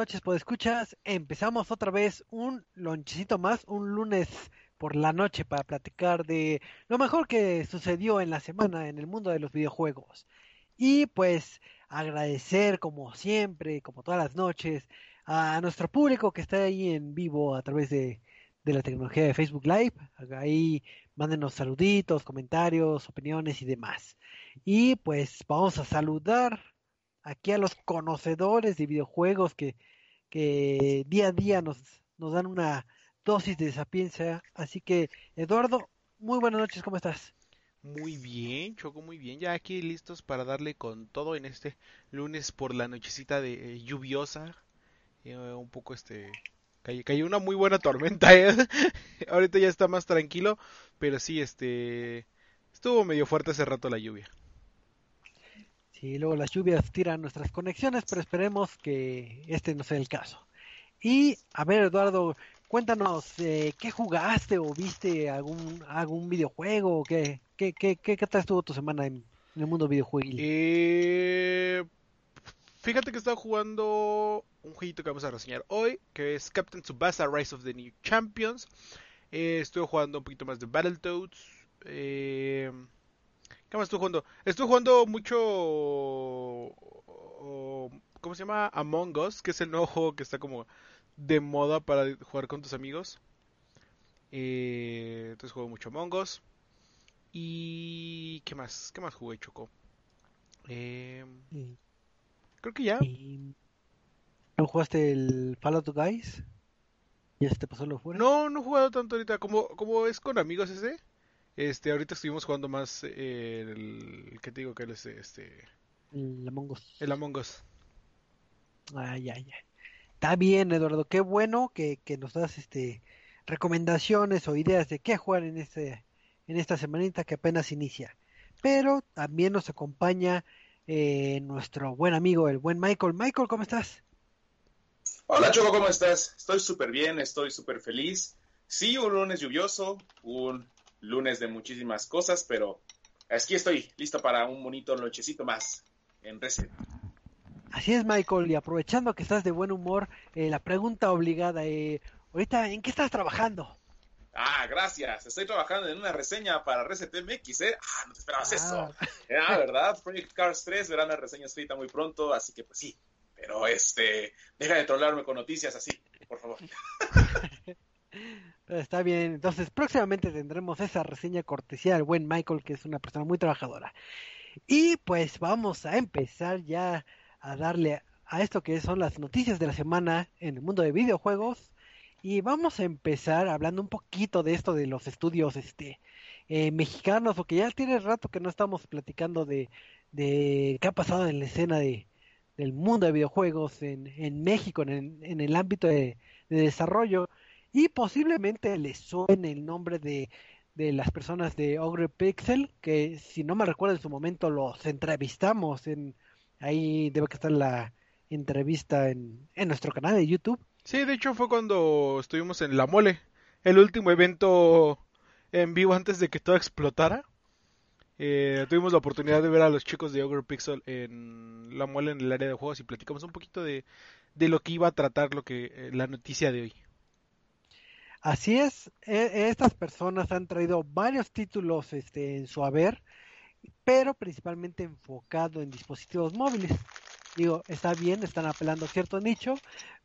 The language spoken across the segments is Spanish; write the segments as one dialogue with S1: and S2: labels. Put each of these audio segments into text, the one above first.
S1: noches, pues escuchas. Empezamos otra vez un lonchecito más, un lunes por la noche para platicar de lo mejor que sucedió en la semana en el mundo de los videojuegos. Y pues agradecer como siempre, como todas las noches, a nuestro público que está ahí en vivo a través de, de la tecnología de Facebook Live. Ahí mándenos saluditos, comentarios, opiniones y demás. Y pues vamos a saludar aquí a los conocedores de videojuegos que, que día a día nos, nos dan una dosis de sapiencia. Así que, Eduardo, muy buenas noches, ¿cómo estás?
S2: Muy bien, Choco, muy bien. Ya aquí listos para darle con todo en este lunes por la nochecita de eh, lluviosa. Eh, un poco este... Cayó, una muy buena tormenta, ¿eh? Ahorita ya está más tranquilo, pero sí, este... Estuvo medio fuerte hace rato la lluvia.
S1: Sí, luego las lluvias tiran nuestras conexiones, pero esperemos que este no sea el caso. Y, a ver, Eduardo, cuéntanos, eh, ¿qué jugaste o viste algún, algún videojuego? ¿Qué, qué, qué, qué, qué tal estuvo tu semana en, el mundo videojuego?
S2: Eh, fíjate que estaba jugando un jueguito que vamos a reseñar hoy, que es Captain Tsubasa Rise of the New Champions. Eh, estuve jugando un poquito más de Battletoads. Eh, ¿Qué más estuve jugando? Estuve jugando mucho. ¿Cómo se llama? Among Us, que es el nuevo juego que está como de moda para jugar con tus amigos. Eh, entonces juego mucho Among Us. Y. ¿Qué más? ¿Qué más jugué, Choco? Eh, creo que ya.
S1: ¿No jugaste el Fallout Guys? ¿Ya se te pasó lo fuera?
S2: No, no he jugado tanto ahorita. Como, como es con amigos ese. Este, ahorita estuvimos jugando más eh, el, ¿qué te digo que es este?
S1: El Among Us.
S2: El Among Us.
S1: Ay, ay, ay. Está bien, Eduardo, qué bueno que, que nos das este recomendaciones o ideas de qué jugar en este en esta semanita que apenas inicia. Pero también nos acompaña eh, nuestro buen amigo, el buen Michael. Michael, ¿cómo estás?
S3: Hola Choco, ¿cómo estás? Estoy súper bien, estoy súper feliz. Sí, un lunes lluvioso, un lunes de muchísimas cosas, pero aquí estoy, listo para un bonito nochecito más en Reset.
S1: Así es, Michael, y aprovechando que estás de buen humor, eh, la pregunta obligada, eh, ahorita, ¿en qué estás trabajando?
S3: Ah, gracias. Estoy trabajando en una reseña para Reset MX, ¿eh? Ah, no te esperabas eso. Ah, ¿verdad? Project Cars 3 verán la reseña escrita muy pronto, así que pues sí. Pero este, deja de trolarme con noticias así, por favor.
S1: Está bien, entonces próximamente tendremos esa reseña cortesía del buen Michael, que es una persona muy trabajadora. Y pues vamos a empezar ya a darle a esto que son las noticias de la semana en el mundo de videojuegos. Y vamos a empezar hablando un poquito de esto de los estudios este eh, mexicanos, porque ya tiene rato que no estamos platicando de, de qué ha pasado en la escena de, del mundo de videojuegos en, en México, en, en el ámbito de, de desarrollo y posiblemente le suene el nombre de, de las personas de Ogre Pixel, que si no me recuerdo en su momento los entrevistamos, en ahí debe que estar la entrevista en, en nuestro canal de YouTube.
S2: Sí, de hecho fue cuando estuvimos en La Mole, el último evento en vivo antes de que todo explotara. Eh, tuvimos la oportunidad de ver a los chicos de Ogre Pixel en La Mole en el área de juegos y platicamos un poquito de, de lo que iba a tratar lo que eh, la noticia de hoy.
S1: Así es, e, estas personas han traído varios títulos este, en su haber, pero principalmente enfocado en dispositivos móviles. Digo, está bien, están apelando a cierto nicho,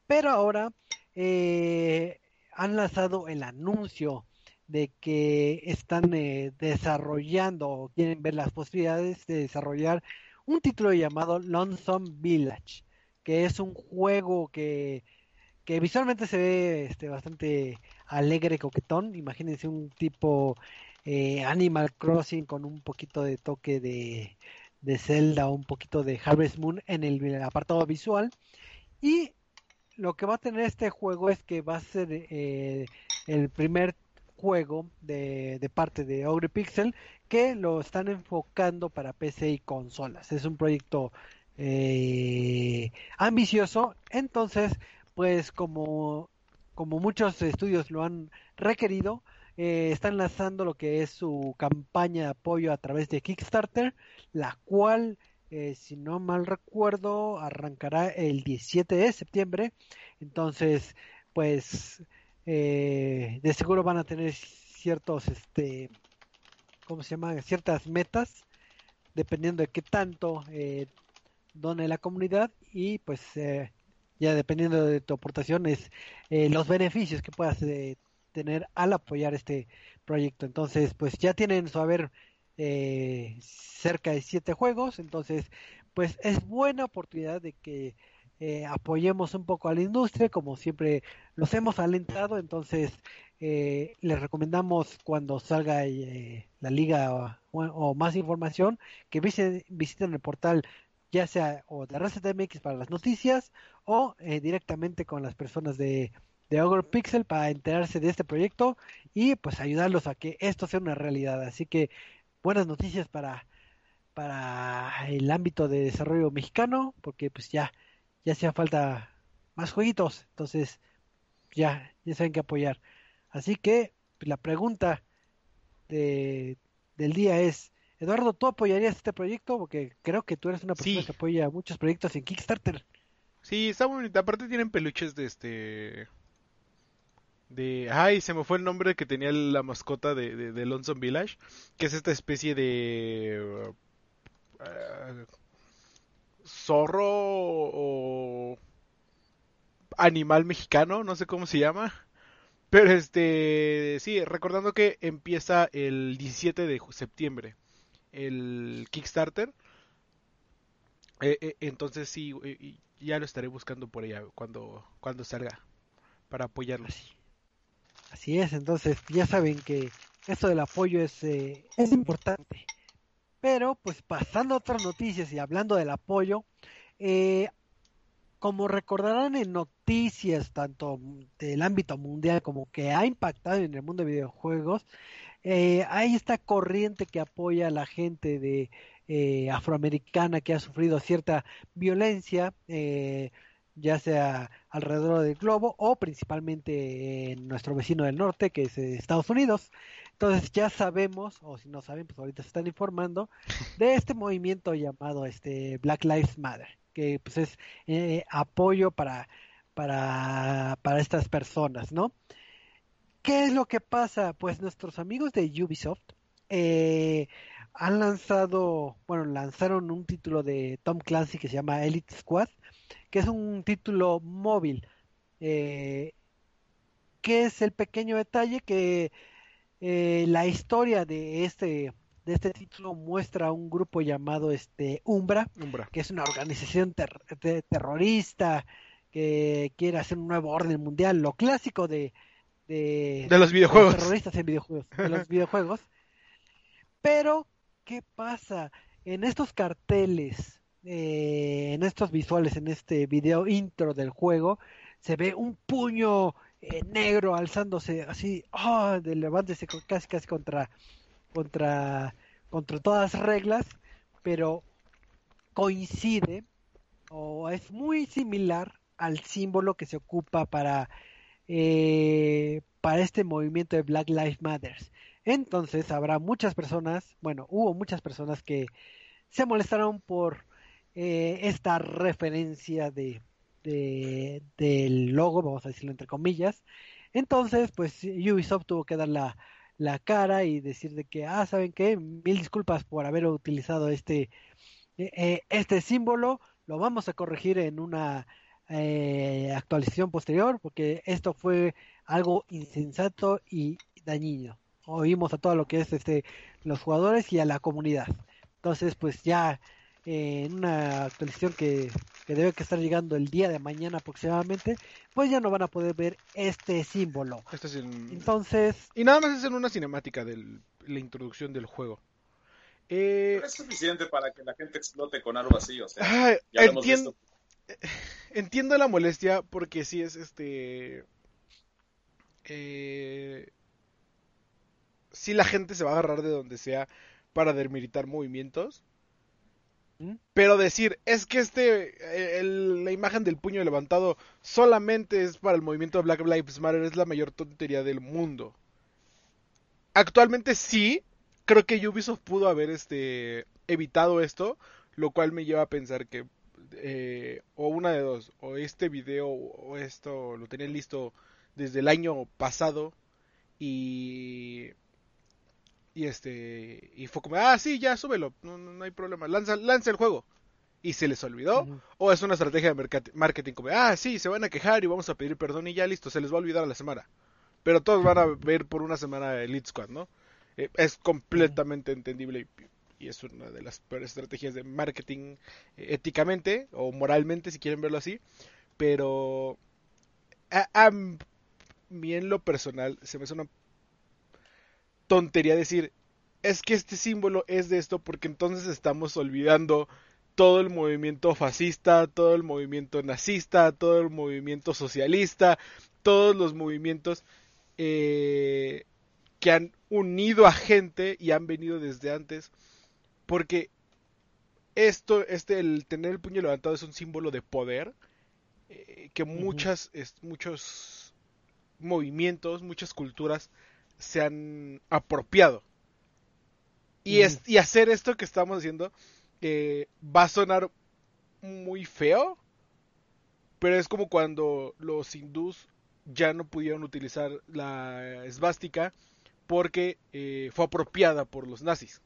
S1: pero ahora eh, han lanzado el anuncio de que están eh, desarrollando o quieren ver las posibilidades de desarrollar un título llamado Lonesome Village, que es un juego que que visualmente se ve este, bastante alegre, coquetón. Imagínense un tipo eh, Animal Crossing con un poquito de toque de, de Zelda, un poquito de Harvest Moon en el apartado visual. Y lo que va a tener este juego es que va a ser eh, el primer juego de, de, parte de Ogre Pixel que lo están enfocando para PC y consolas. Es un proyecto eh, ambicioso, entonces pues como, como muchos estudios lo han requerido, eh, están lanzando lo que es su campaña de apoyo a través de Kickstarter, la cual eh, si no mal recuerdo, arrancará el 17 de septiembre. Entonces, pues, eh, de seguro van a tener ciertos, este, ¿cómo se llama? Ciertas metas, dependiendo de qué tanto eh, done la comunidad y pues ya dependiendo de tu aportación es los beneficios que puedas tener al apoyar este proyecto. Entonces, pues ya tienen su haber eh, cerca de siete juegos, entonces pues es buena oportunidad de que eh, apoyemos un poco a la industria, como siempre los hemos alentado, entonces eh, les recomendamos cuando salga la liga o, más información que visiten, el portal ya sea o de RCTMX para las noticias o directamente con las personas de, de Ogre Pixel para enterarse de este proyecto y pues ayudarlos a que esto sea una realidad. Así que buenas noticias para, para el ámbito de desarrollo mexicano, porque pues ya, ya hacía falta más jueguitos, entonces ya, ya saben que apoyar. Así que pues, la pregunta de, del día es, Eduardo, ¿tú apoyarías este proyecto? Porque creo que tú eres una persona que apoya muchos proyectos en Kickstarter.
S2: Sí, está bonita. Aparte tienen peluches de este de ay se me fue el nombre que tenía la mascota de, de, Lonesome Village que es esta especie de uh, zorro o animal mexicano no sé cómo se llama pero este sí recordando que empieza el 17 de septiembre el Kickstarter eh, eh, entonces sí ya lo estaré buscando por allá cuando cuando salga para apoyarlo
S1: Así es, entonces ya saben que esto del apoyo es, eh, es importante. Pero pues pasando a otras noticias y hablando del apoyo, eh, como recordarán en noticias tanto del ámbito mundial como que ha impactado en el mundo de videojuegos, eh, hay esta corriente que apoya a la gente de afroamericana que ha sufrido cierta violencia ya sea alrededor del globo o principalmente en nuestro vecino del norte, que es eh, Estados Unidos. Entonces ya sabemos, o si no saben, pues ahorita se están informando, de este movimiento llamado este Black Lives Matter, que pues es eh, apoyo para, para, para estas personas, ¿no? ¿Qué es lo que pasa? Pues nuestros amigos de Ubisoft eh, han lanzado, bueno, lanzaron un título de Tom Clancy que se llama Elite Squad, que es un título móvil. Eh, que es el pequeño detalle que eh, la historia de este de este título muestra a un grupo llamado este Umbra, que es una organización terrorista que quiere hacer un nuevo orden mundial, lo clásico de
S2: de, los videojuegos,
S1: terroristas en videojuegos, de los videojuegos. Pero qué pasa en estos carteles eh, en estos visuales, en este video intro del juego, se ve un puño eh, negro alzándose así, oh, de levántese casi casi contra, contra, contra todas las reglas, pero coincide o es muy similar al símbolo que se ocupa para, eh, para este movimiento de Black Lives Matter. Entonces habrá muchas personas, bueno, hubo muchas personas que se molestaron por eh, esta referencia de, del logo, vamos a decirlo entre comillas. Entonces, pues Ubisoft tuvo que dar la, la cara y decir de que, ah, ¿saben qué? Mil disculpas por haber utilizado este, eh, eh, este símbolo, lo vamos a corregir en una actualización posterior, porque esto fue algo insensato y dañino. Oímos a todo lo que es este los jugadores y a la comunidad. Entonces, pues ya en una actualización que, debe que estar llegando el día de mañana aproximadamente, pues ya no van a poder ver este símbolo. Entonces...
S2: Y nada más es en una cinemática de la introducción del juego.
S3: Eh... es suficiente para que la gente explote con algo así, o sea, entiendo,
S2: entiendo la molestia porque si es este... Eh... Si la gente se va a agarrar de donde sea para demilitar movimientos, pero decir, es que este, eh, la imagen del puño levantado solamente es para el movimiento de Black Lives Matter es la mayor tontería del mundo. Actualmente sí, creo que Ubisoft pudo haber este, evitado esto. Lo cual me lleva a pensar que eh, o una de dos, o este video o esto lo tenía listo desde el año pasado y y este y fue como ah sí ya súbelo no, no, hay problema lanza lanza el juego y se les olvidó o es una estrategia de marketing como ah sí se van a quejar y vamos a pedir perdón y ya listo se les va a olvidar a la semana pero todos van a ver por una semana Elite Squad no eh, es completamente entendible y, es una de las peores estrategias de marketing eh, éticamente o moralmente si quieren verlo así pero a, a mí en lo personal se me hace una tontería decir, es que este símbolo es de esto porque entonces estamos olvidando todo el movimiento fascista, todo el movimiento nazista, todo el movimiento socialista, todos los movimientos eh, que han unido a gente y han venido desde antes, porque esto, este, el tener el puño levantado es un símbolo de poder eh, que muchas, muchos movimientos, muchas culturas se han apropiado. Y, es, y hacer esto que estamos haciendo eh, va a sonar muy feo, pero es como cuando los hindús ya no pudieron utilizar la esvástica porque eh, fue apropiada por los nazis.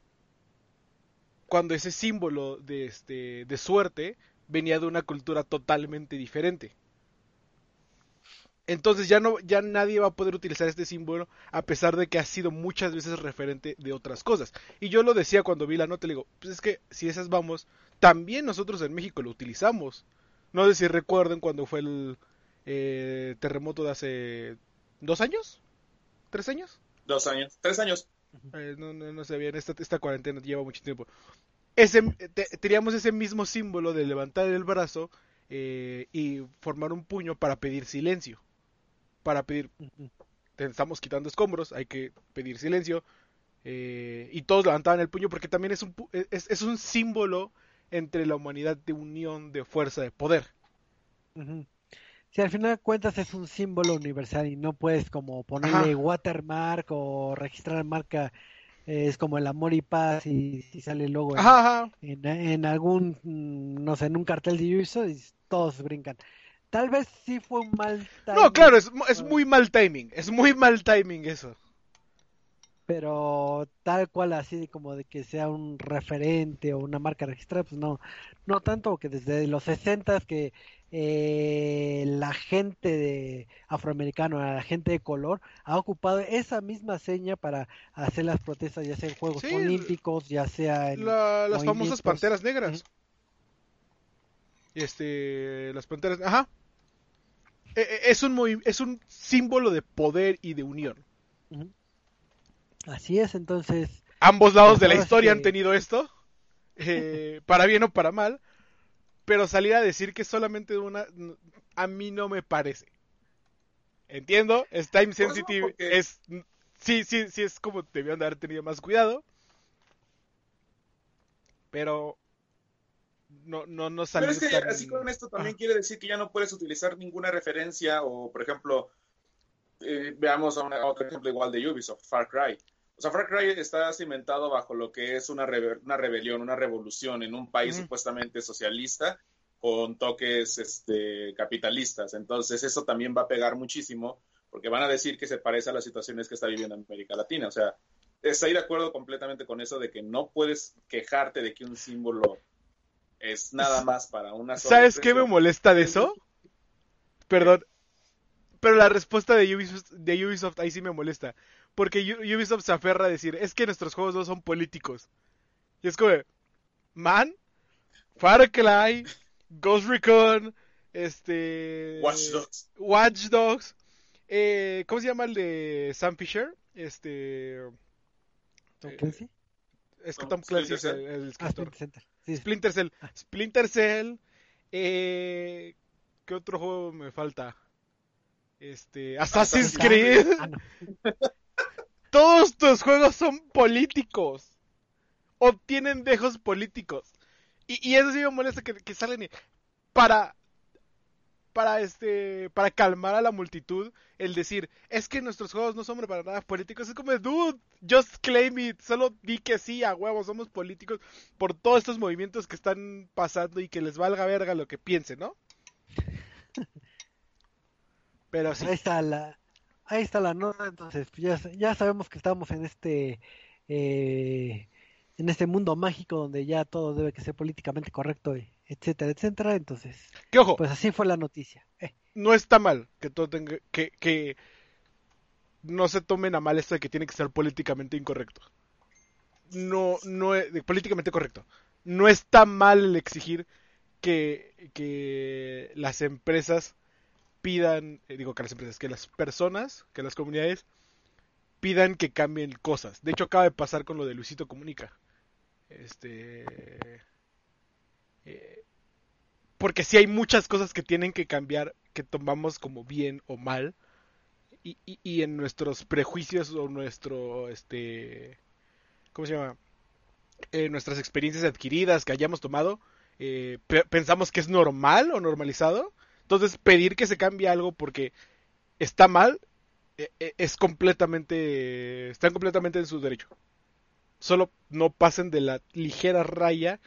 S2: Cuando ese símbolo de, este, de suerte venía de una cultura totalmente diferente. Entonces ya no, ya nadie va a poder utilizar este símbolo a pesar de que ha sido muchas veces referente de otras cosas. Y yo lo decía cuando vi la nota, le digo, pues es que si esas vamos, también nosotros en México lo utilizamos. No sé si recuerden cuando fue el eh, terremoto de hace dos años, tres años.
S3: Dos años, tres años.
S2: Eh, no, no, no sé bien, esta, esta cuarentena lleva mucho tiempo. Ese, teníamos ese mismo símbolo de levantar el brazo eh, y formar un puño para pedir silencio para pedir, estamos quitando escombros, hay que pedir silencio. Eh, y todos levantaban el puño porque también es un, es, es un símbolo entre la humanidad de unión, de fuerza, de poder.
S1: Si al final de cuentas es un símbolo universal y no puedes como ponerle watermark o registrar marca, eh, es como el amor y paz y, sale el logo en, en, algún, mm, no sé, en un cartel de uso y todos brincan. Tal vez sí fue un mal
S2: timing. No, claro, es, es muy mal timing. Es muy mal timing eso.
S1: Pero tal cual así como de que sea un referente o una marca registrada, pues no, no tanto que desde los 60 que eh, la gente de afroamericano, la gente de color, ha ocupado esa misma seña para hacer las protestas, ya sea en Juegos Olímpicos, ya sea en
S2: las famosas panteras negras. Este, las panteras, ajá, eh, eh, es un, es un símbolo de poder y de unión.
S1: Así es, entonces.
S2: Ambos lados de la historia han tenido esto, eh, para bien o para mal, pero salir a decir que solamente una, a mí no me parece. Entiendo, es time sensitive, es, sí, sí, sí, es como debieron de haber tenido más cuidado, pero no, no, no
S3: Pero es que así con esto también quiere decir que ya no puedes utilizar ninguna referencia o, por ejemplo, eh, veamos a, otro ejemplo igual de Ubisoft, Far Cry. O sea, Far Cry está cimentado bajo lo que es una, una rebelión, una revolución en un país supuestamente socialista con toques este, capitalistas. Entonces, eso también va a pegar muchísimo porque van a decir que se parece a las situaciones que está viviendo América Latina. O sea, estoy de acuerdo completamente con eso de que no puedes quejarte de que un símbolo es nada más para una
S2: sola ¿Sabes qué me molesta de eso? Perdón. Pero la respuesta de Ubisoft, de Ubisoft ahí sí me molesta. Porque Ubisoft se aferra a decir, es que nuestros juegos no son políticos. Y es como, man, Far Cry, Ghost Recon, este...
S3: Watch Dogs.
S2: Watch Dogs. Eh, ¿Cómo se llama el de Sam Fisher? Este...
S1: ¿Tom Clancy?
S2: Es que Tom Clancy es el, escritor. Splinter Cell. Splinter Cell. Eh, ¿Qué otro juego me falta? Este. Assassin's Creed. Ah, Todos tus juegos son políticos. O tienen dejos políticos. Y, eso sí me molesta que, salen para para este para calmar a la multitud el decir es que nuestros juegos no son para nada políticos es como dude just claim it solo di que sí a huevo somos políticos por todos estos movimientos que están pasando y que les valga verga lo que piensen no pero sí
S1: ahí está la ahí está la nota entonces ya, ya sabemos que estamos en este eh, en este mundo mágico donde ya todo debe que ser políticamente correcto etcétera, etcétera. Entonces,
S2: ¿Qué ojo?
S1: pues así fue la noticia. Eh.
S2: No está mal que todo tenga, que, que no se tomen a mal esto de que tiene que ser políticamente incorrecto. No, no es políticamente correcto. No está mal el exigir que, que las empresas pidan, eh, digo que las empresas, que las personas, que las comunidades pidan que cambien cosas. De hecho, acaba de pasar con lo de Luisito Comunica. Este. Eh, porque si hay muchas cosas que tienen que cambiar, que tomamos como bien o mal. Y, y, en nuestros prejuicios o nuestro, este, ¿cómo se llama? Eh, nuestras experiencias adquiridas que hayamos tomado, eh, pensamos que es normal o normalizado. Entonces pedir que se cambie algo porque está mal es completamente, están completamente en su derecho solo no pasen de la ligera raya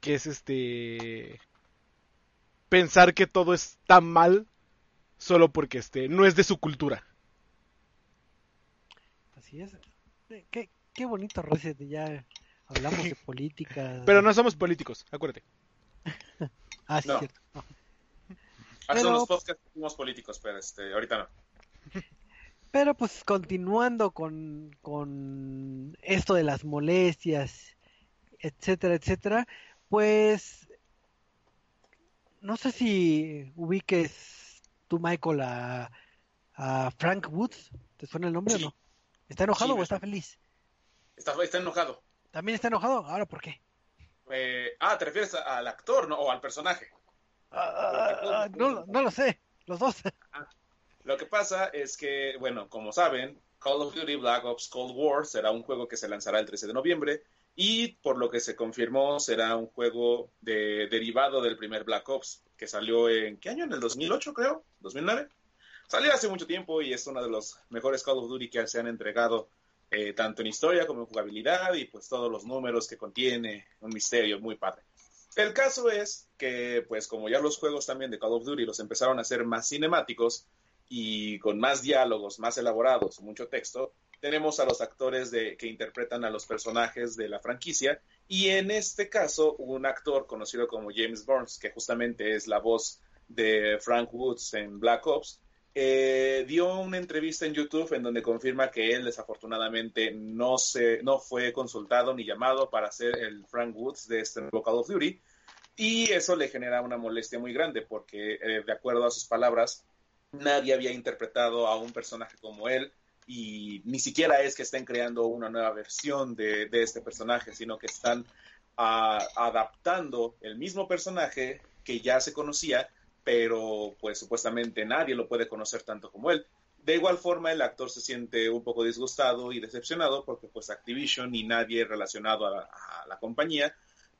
S2: que es este pensar que todo está mal solo porque este no es de su cultura.
S1: Así es. Eh, qué, qué bonito Reset, ya hablamos de política.
S2: Pero no somos políticos, acuérdate.
S1: ah, sí, cierto.
S3: Hace unos podcasts somos políticos, pero este, ahorita no.
S1: Pero pues continuando con, con esto de las molestias, etcétera, etcétera, pues no sé si ubiques tú, Michael, a, a Frank Woods. ¿Te suena el nombre o no? ¿Está enojado o está feliz?
S3: Está, está enojado.
S1: ¿También está enojado? ¿Ahora por qué?
S3: Eh, ah, ¿te refieres al actor ¿no? o al personaje?
S1: Ah, no, no lo sé, los dos.
S3: Ah, lo que pasa es que, bueno, como saben, Call of Duty Black Ops Cold War será un juego que se lanzará el 13 de noviembre y por lo que se confirmó será un juego de, derivado del primer Black Ops que salió en, ¿qué año? En el 2008 creo, 2009. Salió hace mucho tiempo y es uno de los mejores Call of Duty que se han entregado eh, tanto en historia como en jugabilidad y pues todos los números que contiene, un misterio muy padre. El caso es que pues como ya los juegos también de Call of Duty los empezaron a hacer más cinemáticos, y con más diálogos, más elaborados, mucho texto, tenemos a los actores de, que interpretan a los personajes de la franquicia y en este caso un actor conocido como James Burns, que justamente es la voz de Frank Woods en Black Ops, eh, dio una entrevista en YouTube en donde confirma que él desafortunadamente no, se, no fue consultado ni llamado para ser el Frank Woods de este nuevo Call of Duty y eso le genera una molestia muy grande porque eh, de acuerdo a sus palabras nadie había interpretado a un personaje como él y ni siquiera es que estén creando una nueva versión de, este personaje, sino que están ah, adaptando el mismo personaje que ya se conocía, pero pues supuestamente nadie lo puede conocer tanto como él. De igual forma, el actor se siente un poco disgustado y decepcionado porque pues Activision y nadie relacionado a la compañía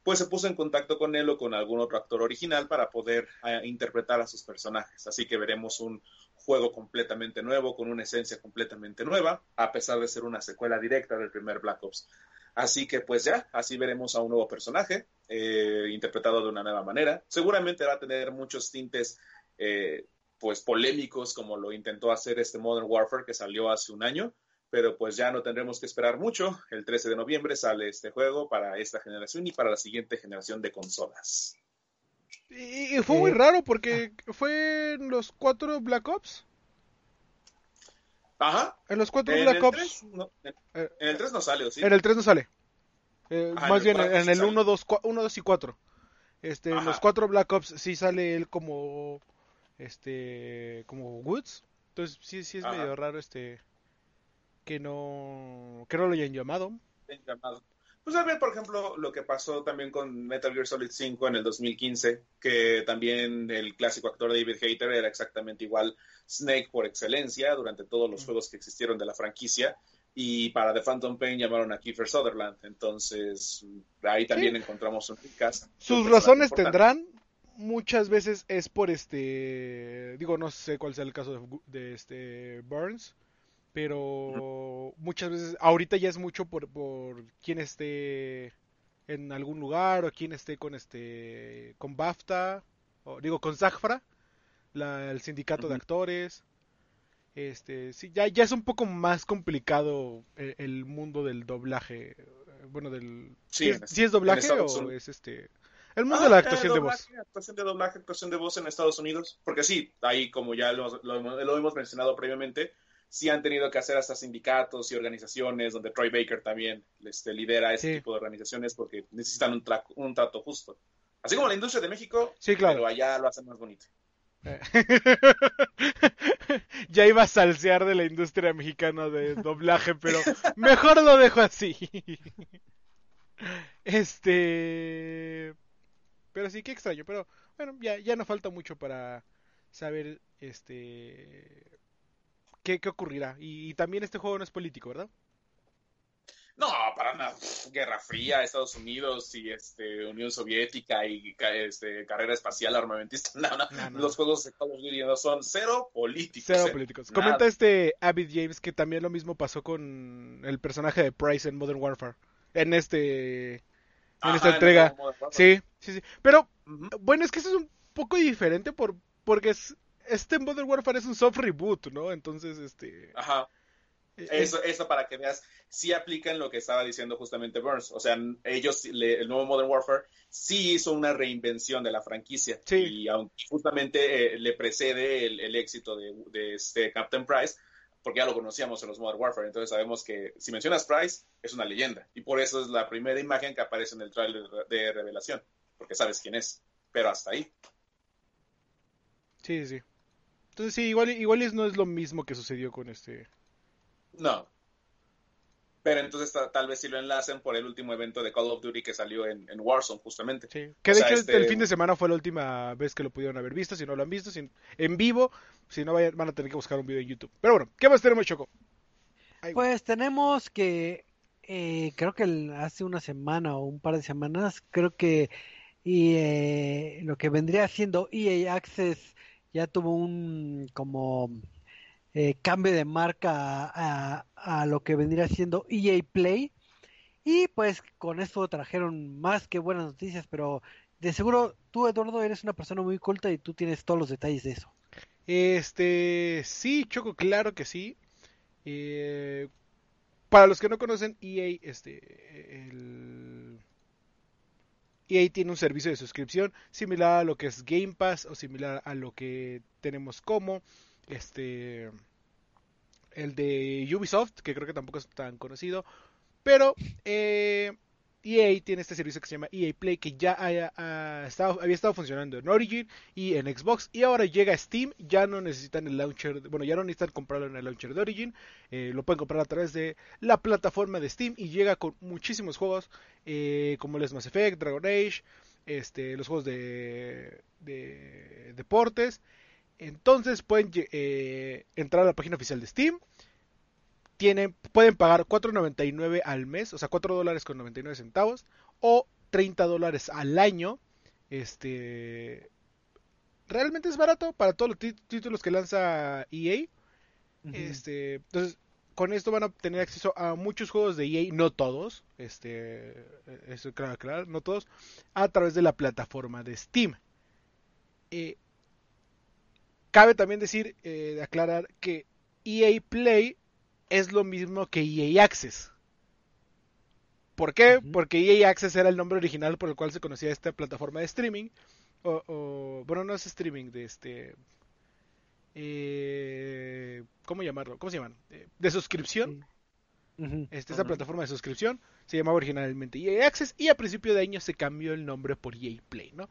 S3: pues se puso en contacto con él o con algún otro actor original para poder eh, interpretar a sus personajes. Así que veremos un juego completamente nuevo, con una esencia completamente nueva, a pesar de ser una secuela directa del primer Black Ops. Así que pues ya, así veremos a un nuevo personaje, eh, interpretado de una nueva manera. Seguramente va a tener muchos tintes eh, pues polémicos como lo intentó hacer este Modern Warfare que salió hace un año, pero pues ya no tendremos que esperar mucho. El 13 de noviembre sale este juego para esta generación y para la siguiente generación de consolas.
S2: Y fue muy eh, raro porque ah. fue en los cuatro Black Ops.
S3: Ajá.
S2: En los cuatro Black Ops.
S3: en, el 3 no sale, sí?
S2: En el 3 no sale. Eh, más bien en el 1, 2, 1, 2 y 4. Este, en los cuatro Black Ops sí sale él como este como Woods. Entonces sí sí es medio raro este que no, que no lo hayan llamado.
S3: Pues a ver, por ejemplo, lo que pasó también con Metal Gear Solid 5 en el 2015, que también el clásico actor David Hayter era exactamente igual Snake por excelencia durante todos los juegos que existieron de la franquicia. Y para The Phantom Pain llamaron a Kiefer Sutherland. Entonces, ahí también encontramos un
S2: Sus razones tendrán, muchas veces es por este, digo, no sé cuál sea el caso de, de este Burns, pero muchas veces, ahorita ya es mucho por, por quién esté en algún lugar o quién esté con este, con BAFTA, o digo, con Zafra, la, el sindicato de actores. Este, sí, ya, ya es un poco más complicado el, el mundo del doblaje. eh, Bueno, del.
S3: Sí,
S2: ¿sí, es, ¿sí es doblaje o
S3: Unidos.
S2: es este.? El mundo
S3: Ah,
S2: de la
S3: eh,
S2: actuación de voz.
S3: doblaje, Actuación de doblaje, actuación de voz en Estados Unidos. Porque sí, ahí como ya lo, lo- lo hemos mencionado previamente, sí han tenido que hacer hasta sindicatos y organizaciones donde Troy Baker también este, lidera ese
S2: Sí.
S3: tipo de organizaciones porque necesitan un, tra- un trato justo. Así como la industria de México,
S2: Sí, claro.
S3: pero allá lo hacen más bonito.
S2: ya iba a salsear de la industria mexicana de doblaje, pero mejor lo dejo así. Este. Pero sí, qué extraño. Pero bueno, ya, ya no falta mucho para saber este. ¿Qué, qué ocurrirá? Y, y también este juego no es político, ¿verdad?
S3: No, para nada. Pff, Guerra Fría, Estados Unidos y este, Unión Soviética y este, carrera espacial armamentista. No, no,
S2: No, no.
S3: Los juegos de Call of Duty son cero políticos.
S2: Cero
S3: eh.
S2: políticos.
S3: Nada.
S2: Comenta este Avid James que también lo mismo pasó con el personaje de Price en Modern Warfare. En este. En
S3: Ajá,
S2: esta entrega. Sí, sí, sí. Pero. Bueno, es que eso es un poco diferente por, porque es, este Modern Warfare es un soft reboot, ¿no? Entonces, este...
S3: Ajá.
S2: eh,
S3: Eso, eso para que veas, sí aplican lo que estaba diciendo justamente Burns. O sea, ellos, le- el nuevo Modern Warfare, sí hizo una reinvención de la franquicia.
S2: Sí.
S3: Y aunque justamente eh, le precede el, el éxito de, de este Captain Price, porque ya lo conocíamos en los Modern Warfare. Entonces sabemos que si mencionas Price, es una leyenda. Y por eso es la primera imagen que aparece en el trailer de revelación. Porque sabes quién es. Pero hasta ahí.
S2: Sí, sí. Entonces sí, igual, igual es- no es lo mismo que sucedió con este...
S3: No. Pero entonces ta- tal vez sí lo enlacen por el último evento de Call of Duty que salió en, en Warzone, justamente.
S2: Sí. Que
S3: O
S2: de
S3: sea,
S2: hecho
S3: este-
S2: el fin de semana fue la última vez que lo pudieron haber visto, si no lo han visto, si- en vivo, si no vayan, van a tener que buscar un video en YouTube. Pero bueno, ¿qué más tenemos, Choco?
S1: Pues tenemos que, eh, creo que el- hace una semana o un par de semanas, creo que y, eh, lo que vendría siendo EA Access ya tuvo un como eh, cambio de marca a, lo que vendría siendo EA Play. Y pues con eso trajeron más que buenas noticias, pero de seguro tú, Eduardo, eres una persona muy culta y tú tienes todos los detalles de eso.
S2: Este, sí, Choco, claro que sí. Eh, para los que no conocen, EA, este, el... EA tiene un servicio de suscripción similar a lo que es Game Pass o similar a lo que tenemos como, este, el de Ubisoft, que creo que tampoco es tan conocido, pero eh, EA tiene este servicio que se llama EA Play, que ya había estado funcionando en Origin y en Xbox, y ahora llega a Steam, ya no necesitan el launcher, bueno, ya no necesitan comprarlo en el launcher de Origin, eh, lo pueden comprar a través de la plataforma de Steam y llega con muchísimos juegos, eh, como el Mass Effect, Dragon Age, este, los juegos de, de deportes, entonces pueden eh, entrar a la página oficial de Steam, tienen, pueden pagar 4.99 al mes, o sea, 4 dólares con 99 centavos, o 30 dólares al año. Este realmente es barato para todos los títulos que lanza EA. Este, entonces, con esto van a tener acceso a muchos juegos de EA, no todos, este, eso claro, claro, no todos, a través de la plataforma de Steam. Eh, cabe también decir, eh, aclarar que EA Play es lo mismo que EA Access. ¿Por qué? Porque EA Access era el nombre original por el cual se conocía esta plataforma de streaming. O, o- bueno, no es streaming, de este... eh, ¿Cómo llamarlo? ¿Cómo se llaman? Eh, de suscripción. Este, esta plataforma de suscripción se llamaba originalmente EA Access y a principio de año se cambió el nombre por EA Play, ¿no?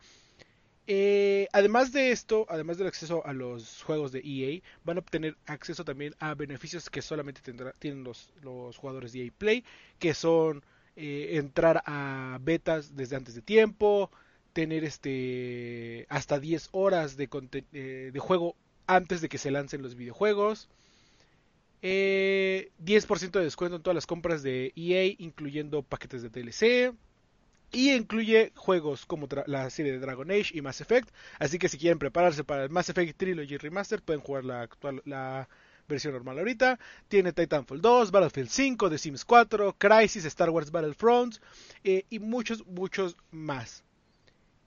S2: Eh, además de esto, además del acceso a los juegos de EA, van a obtener acceso también a beneficios que solamente tendrá- tienen los, jugadores de EA Play, que son eh, entrar a betas desde antes de tiempo, tener este hasta 10 horas de, eh, de juego antes de que se lancen los videojuegos. Eh, 10% de descuento en todas las compras de EA, incluyendo paquetes de DLC. Y incluye juegos como la serie de Dragon Age y Mass Effect. Así que si quieren prepararse para el Mass Effect Trilogy Remastered, pueden jugar la actual, la versión normal ahorita. Tiene Titanfall 2, Battlefield 5, The Sims 4, Crisis, Star Wars Battlefront eh, y muchos, muchos más.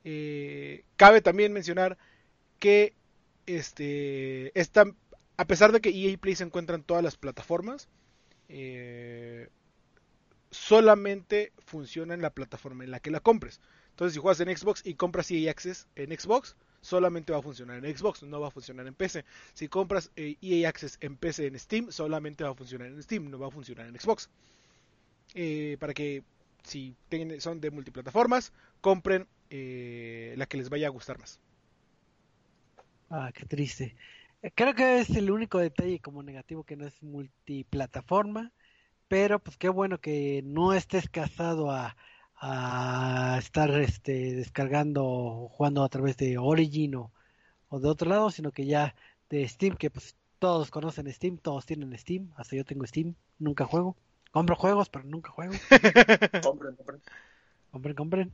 S2: Eh, cabe también mencionar que este, a pesar de que EA Play se encuentra en todas las plataformas, eh, solamente funciona en la plataforma en la que la compres. Entonces, si juegas en Xbox y compras EA Access en Xbox, solamente va a funcionar en Xbox, no va a funcionar en PC. Si compras EA eh, e Access en PC en Steam, solamente va a funcionar en Steam, no va a funcionar en Xbox. Eh, para que si son de multiplataformas, compren eh, la que les vaya a gustar más.
S1: Ah, qué triste. Creo que es el único detalle como negativo que no es multiplataforma, pero pues qué bueno que no estés casado a, a estar este, descargando jugando a través de Origin o, de otro lado, sino que ya de Steam, que pues todos conocen Steam, todos tienen Steam, hasta yo tengo Steam, nunca juego. Compro juegos, pero nunca juego. compren, compren. Compren, compren.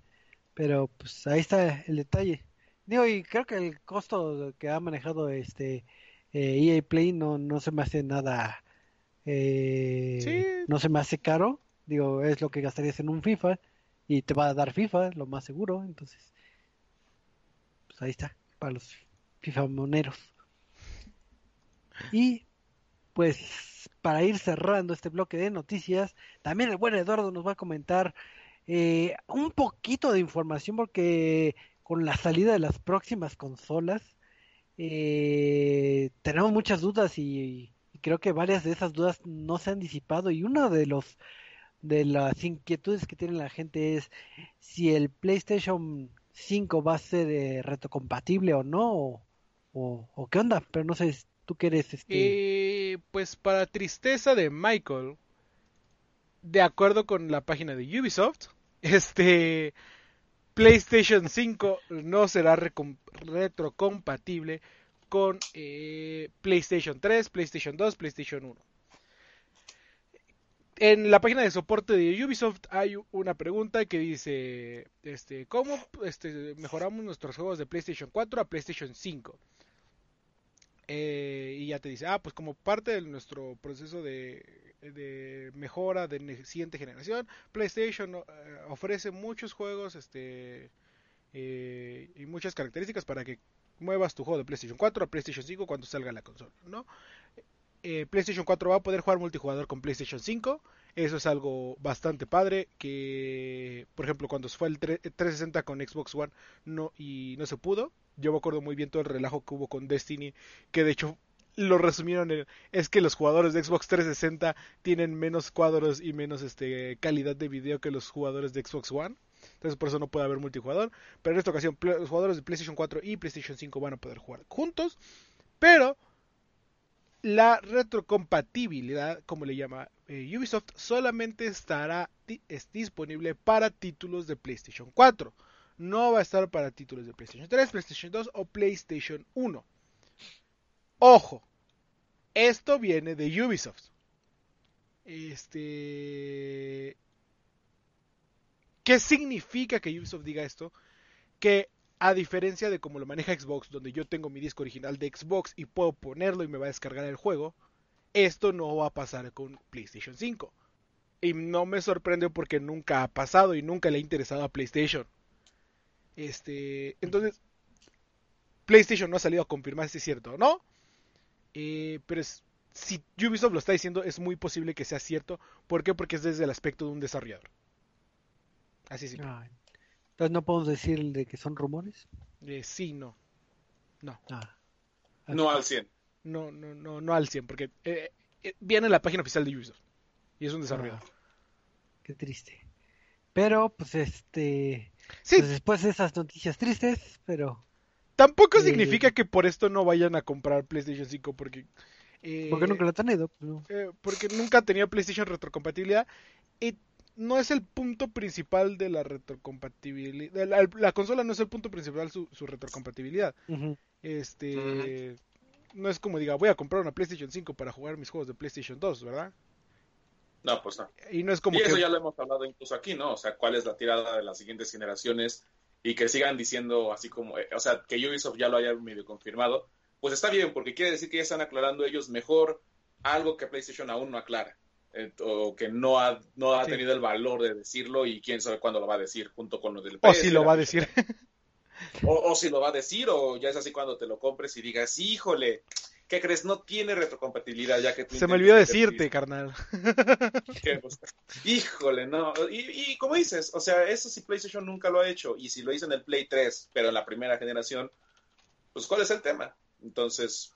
S1: Pero pues ahí está el detalle. Digo, y creo que el costo que ha manejado este EA eh, e Play no, no se me hace nada... Eh, no se me hace caro. Digo, es lo que gastarías en un FIFA y te va a dar FIFA, lo más seguro. Entonces, pues ahí está, para los FIFA moneros. Y pues para ir cerrando este bloque de noticias, también el buen Eduardo nos va a comentar eh, un poquito de información porque con la salida de las próximas consolas eh, tenemos muchas dudas y, y, creo que varias de esas dudas no se han disipado y uno de los de las inquietudes que tiene la gente es si el PlayStation 5 va a ser eh, retrocompatible o no, o, qué onda, pero no sé, tú qué eres
S2: este... Eh, pues para tristeza de Michael, de acuerdo con la página de Ubisoft, este PlayStation 5 no será retrocompatible con eh, PlayStation 3, PlayStation 2, PlayStation 1 en la página de soporte de Ubisoft hay una pregunta que dice, este, ¿cómo este, mejoramos nuestros juegos de PlayStation 4 a PlayStation 5? Eh, y ya te dice, ah, pues como parte de nuestro proceso de, mejora de siguiente generación, PlayStation eh, ofrece muchos juegos este, y muchas características para que muevas tu juego de PlayStation 4 a PlayStation 5 cuando salga la consola, ¿no? Eh, PlayStation 4 va a poder jugar multijugador con PlayStation 5. Eso es algo bastante padre. Que, por ejemplo, cuando fue el 360 con Xbox One no, y no se pudo. Yo me acuerdo muy bien todo el relajo que hubo con Destiny. Que de hecho lo resumieron en es que los jugadores de Xbox 360 tienen menos cuadros y menos este calidad de video que los jugadores de Xbox One. Entonces por eso no puede haber multijugador. Pero en esta ocasión los jugadores de PlayStation 4 y PlayStation 5 van a poder jugar juntos. Pero la retrocompatibilidad, como le llama eh, Ubisoft, solamente estará disponible para títulos de PlayStation 4. No va a estar para títulos de PlayStation 3, PlayStation 2 o PlayStation 1. Ojo, esto viene de Ubisoft. Este. ¿Qué significa que Ubisoft diga esto? Que a diferencia de como lo maneja Xbox, donde yo tengo mi disco original de Xbox y puedo ponerlo y me va a descargar el juego, esto no va a pasar con PlayStation 5. Y no me sorprende porque nunca ha pasado y nunca le ha interesado a PlayStation. Este, entonces, PlayStation no ha salido a confirmar si es cierto o no. Eh, pero si Ubisoft lo está diciendo, es muy posible que sea cierto. ¿Por qué? Porque es desde el aspecto de un desarrollador. Así sí.
S1: Entonces no podemos decir de que son rumores.
S2: Eh, sí, no. No.
S3: Ah. No al 100.
S2: No, no, no, no al 100, porque eh, eh, viene en la página oficial de Ubisoft. Y es un desarrollador. Ah,
S1: qué triste. Pero, pues, este... Sí. Pues, después de esas noticias tristes, pero...
S2: Tampoco significa que por esto no vayan a comprar PlayStation 5, porque...
S1: porque nunca lo han tenido.
S2: Pues, porque nunca ha tenido PlayStation retrocompatibilidad. Y no es el punto principal de la retrocompatibilidad. La, consola no es el punto principal su, su retrocompatibilidad. Este. No es como diga, voy a comprar una PlayStation 5 para jugar mis juegos de PlayStation 2, ¿verdad?
S3: No, pues no.
S2: Y no es como
S3: y eso
S2: que...
S3: ya lo hemos hablado incluso aquí, ¿no? O sea, cuál es la tirada de las siguientes generaciones y que sigan diciendo así como, eh, o sea, que Ubisoft ya lo haya medio confirmado, pues está bien, porque quiere decir que ya están aclarando ellos mejor algo que PlayStation aún no aclara. Eh, o que no ha, no ha
S2: Sí.
S3: tenido el valor de decirlo y quién sabe cuándo lo va a decir junto con lo del
S2: O
S3: PS,
S2: si lo va a decir.
S3: O, o si lo va a decir, o ya es así cuando te lo compres y digas, híjole, ¿qué crees? No tiene retrocompatibilidad ya que tú
S2: Se me olvidó decirte, carnal.
S3: pues, híjole, no. Y, y como dices, o sea, eso sí PlayStation nunca lo ha hecho. Y si lo hizo en el Play 3, pero en la primera generación, pues ¿cuál es el tema? Entonces,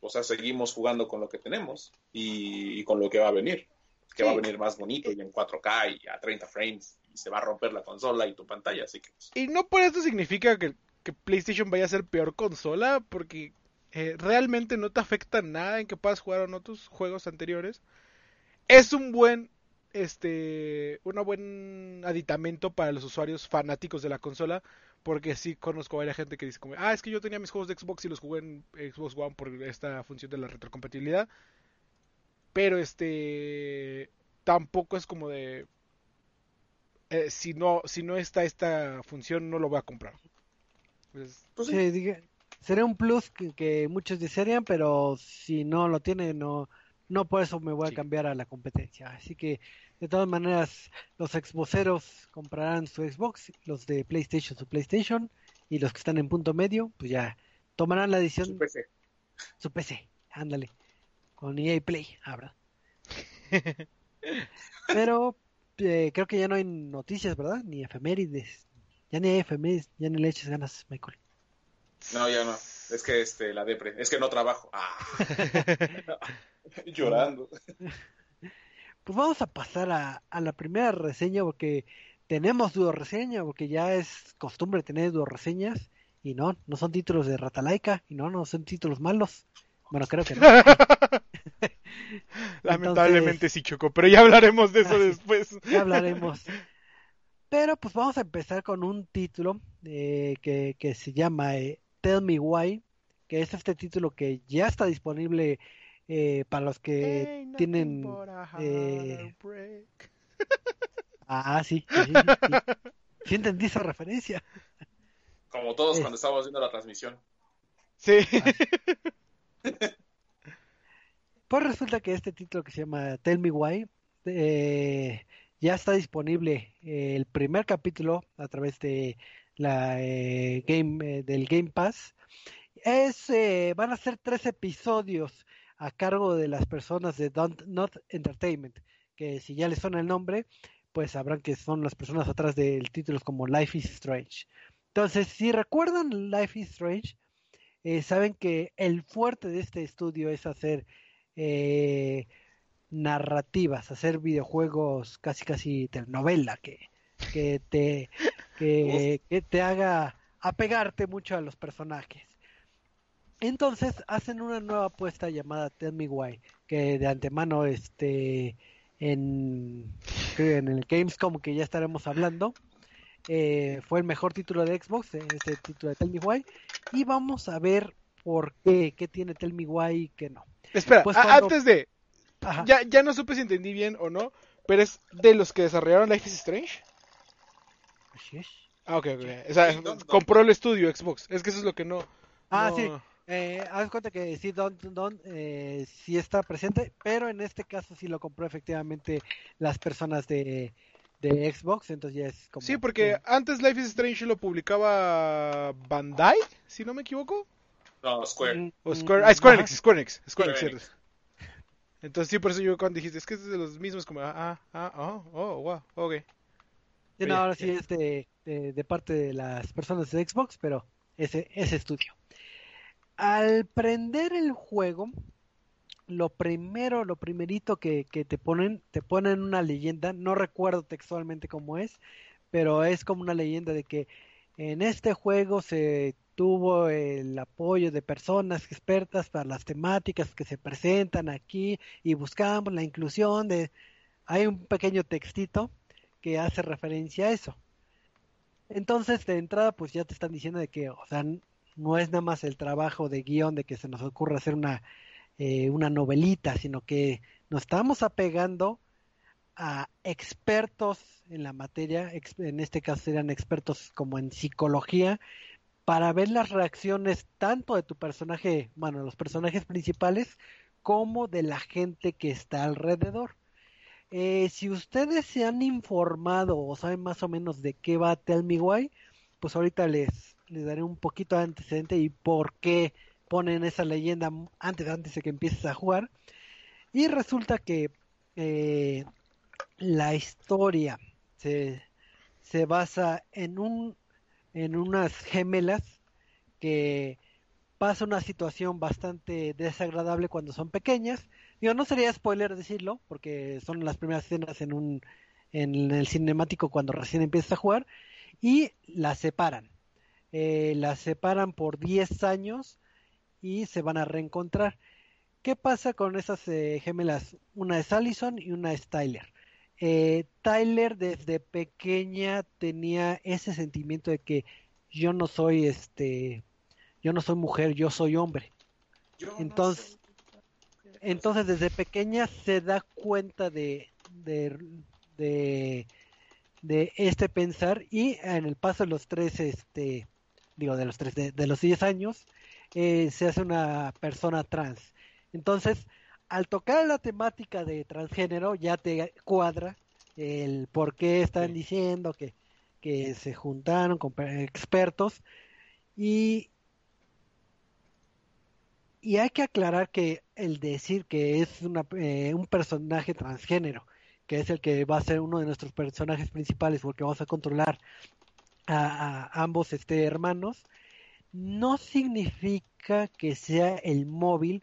S3: o sea, seguimos jugando con lo que tenemos y, y con lo que va a venir. Que va a
S2: Sí.
S3: venir más bonito y en 4K y a 30 frames. Y se va a romper la consola y tu pantalla. Así que, pues,
S2: Y no por esto significa que, que PlayStation vaya a ser peor consola, porque eh, realmente no te afecta nada en que puedas jugar o no tus juegos anteriores. Es un buen, este, un buen aditamento para los usuarios fanáticos de la consola, porque sí conozco a varias gente que dice como, ah, es que yo tenía mis juegos de Xbox y los jugué en Xbox One por esta función de la retrocompatibilidad. Pero este, tampoco es como de, eh, si no si no está esta función no lo voy a comprar. Pues,
S3: pues sí.
S1: Diga- sería un plus que, que muchos desearían, pero si no lo tiene, no, no por eso me voy a
S2: Sí.
S1: cambiar a la competencia. Así que, de todas maneras, los Xboxeros comprarán su Xbox, los de PlayStation su PlayStation, y los que están en punto medio, pues ya tomarán la decisión
S3: Su PC.
S1: su PC, ándale, con EA Play, habrá. Pero eh, creo que ya no hay noticias, ¿verdad? Ni efemérides. Ya ni hay efemérides, ya ni le eches ganas, Michael.
S3: No, ya no. Es que este, la depre. Es que no trabajo. Ah. Llorando.
S1: Pues vamos a pasar a, a la primera reseña porque tenemos dudo reseña, porque ya es costumbre tener dudo reseñas y no, no son títulos de Ratalaika y no, no son títulos malos. Bueno, creo que no.
S2: lamentablemente sí chocó, pero ya hablaremos de eso
S1: Ah,
S2: después.
S1: ya hablaremos. Pero pues vamos a empezar con un título eh, que, que se llama eh, Tell Me Why, que es este título que ya está disponible eh, para los que tienen... eh. Ah, sí, sí, sí, sí. Sí entendí esa referencia.
S3: Como todos
S1: Es-
S3: cuando estábamos viendo la transmisión.
S2: Sí.
S1: Pues resulta que este título que se llama Tell Me Why eh, ya está disponible eh, el primer capítulo a través de la eh, game del Game Pass. Es van a ser tres episodios a cargo de las personas de Don't Not Entertainment, que si ya les suena el nombre, pues sabrán que son las personas atrás del títulos como Life is Strange. Entonces, si recuerdan Life is Strange, eh, saben que el fuerte de este estudio es hacer eh, narrativas, hacer videojuegos casi casi telenovela que, que te que, que te haga apegarte mucho a los personajes. Entonces hacen una nueva apuesta llamada Tell Me Why, que de antemano este en, en el Gamescom que ya estaremos hablando eh, fue el mejor título de Xbox, eh, este título de Tell Me Why, y vamos a ver por qué, qué tiene Tell Me Why y qué no.
S2: Espera,
S1: Pues cuando-
S2: antes de...
S1: Ajá.
S2: Ya, ya no supe si entendí bien o no, pero es de los que desarrollaron Life is Strange.
S1: Así es.
S2: Ah, ok, ok. O sea,
S3: Sí, no, no.
S2: compró el estudio Xbox. Es que eso es lo que no...
S1: Ah,
S2: no-
S1: sí. Eh, haz cuenta que sí, Don, Don eh, sí está presente, pero en este caso sí lo compró efectivamente las personas de, de Xbox, entonces ya es como...
S2: Sí, porque antes Life is Strange lo publicaba Bandai, si no me equivoco.
S3: No, Square.
S1: Mm,
S2: O
S1: mm,
S2: Square, ah, Square. Enix, Square Enix, Square Enix,
S3: Square
S2: cierto. Entonces sí, por eso yo cuando dijiste, es que es de los mismos, como, ah, ah, oh, oh, wow, ok.
S1: Sí, no,
S2: Ya,
S1: ahora sí
S2: ya.
S1: es de, de, de parte de las personas de Xbox, pero ese, ese estudio. Al prender el juego, lo primero, lo primerito que, que te ponen, te ponen una leyenda, no recuerdo textualmente cómo es, pero es como una leyenda de que en este juego se tuvo el apoyo de personas expertas para las temáticas que se presentan aquí y buscamos la inclusión de... Hay un pequeño textito que hace referencia a eso. Entonces, de entrada, pues ya te están diciendo de que, o sea, no es nada más el trabajo de guion de que se nos ocurra hacer una, eh, una novelita, sino que nos estamos apegando a expertos en la materia, en este caso serían expertos como en psicología, para ver las reacciones tanto de tu personaje, bueno, los personajes principales, como de la gente que está alrededor. Eh, si ustedes se han informado o saben más o menos de qué va Tell Me pues ahorita les, les daré un poquito de antecedente y por qué ponen esa leyenda antes, antes de que empieces a jugar. Y resulta que eh, la historia se, se basa en un en unas gemelas que pasa una situación bastante desagradable cuando son pequeñas. Digo, no sería spoiler decirlo, porque son las primeras escenas en un en el cinemático cuando recién empiezas a jugar y las separan. Eh, las separan por 10 años y se van a reencontrar. ¿Qué pasa con esas eh, gemelas? Una es Allison y una es Tyler. Eh, Tyler desde pequeña tenía ese sentimiento de que yo no soy este, yo no soy mujer, yo soy hombre. entonces, entonces desde pequeña se da cuenta de, de, de, de, este pensar y en el paso de los tres, este, digo de los tres, de, los diez años, eh, se hace una persona trans. Entonces, al tocar la temática de transgénero ya te cuadra el por qué están diciendo que, que se juntaron con expertos y y hay que aclarar que el decir que es una, eh, un personaje transgénero, que es el que va a ser uno de nuestros personajes principales porque vamos a controlar a, ambos este, hermanos, no significa que sea el móvil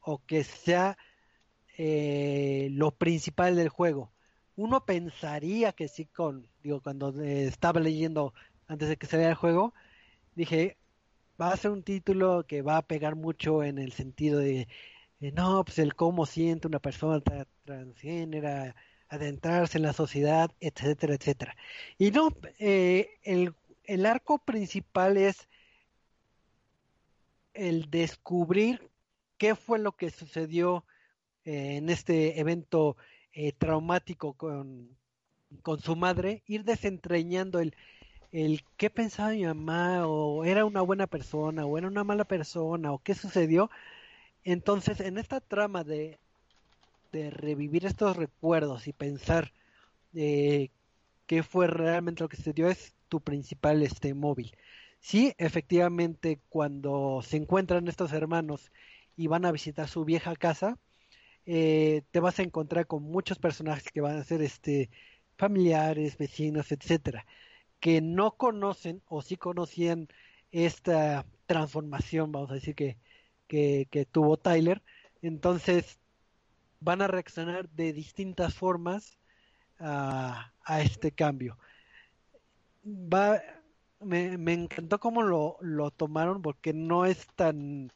S1: o que sea eh, lo principal del juego. Uno pensaría que sí con, digo, cuando eh, estaba leyendo antes de que se vea el juego, dije, va a ser un título que va a pegar mucho en el sentido de, no, pues el cómo siente una persona transgénera, adentrarse en la sociedad, etcétera, etcétera. Y no, eh, el, el arco principal es el descubrir qué fue lo que sucedió eh, en este evento eh, traumático con, con su madre, ir desentrañando el, el qué pensaba mi mamá, o era una buena persona, o era una mala persona, o qué sucedió. Entonces, en esta trama de, de revivir estos recuerdos y pensar eh, qué fue realmente lo que sucedió, es tu principal este móvil. Sí, efectivamente, cuando se encuentran estos hermanos y van a visitar su vieja casa, eh, te vas a encontrar con muchos personajes que van a ser este familiares, vecinos, etcétera, que no conocen o sí conocían esta transformación, vamos a decir que, que, tuvo Tyler, entonces van a reaccionar de distintas formas a, a este cambio. Va, me, me encantó cómo lo, lo tomaron porque no es tan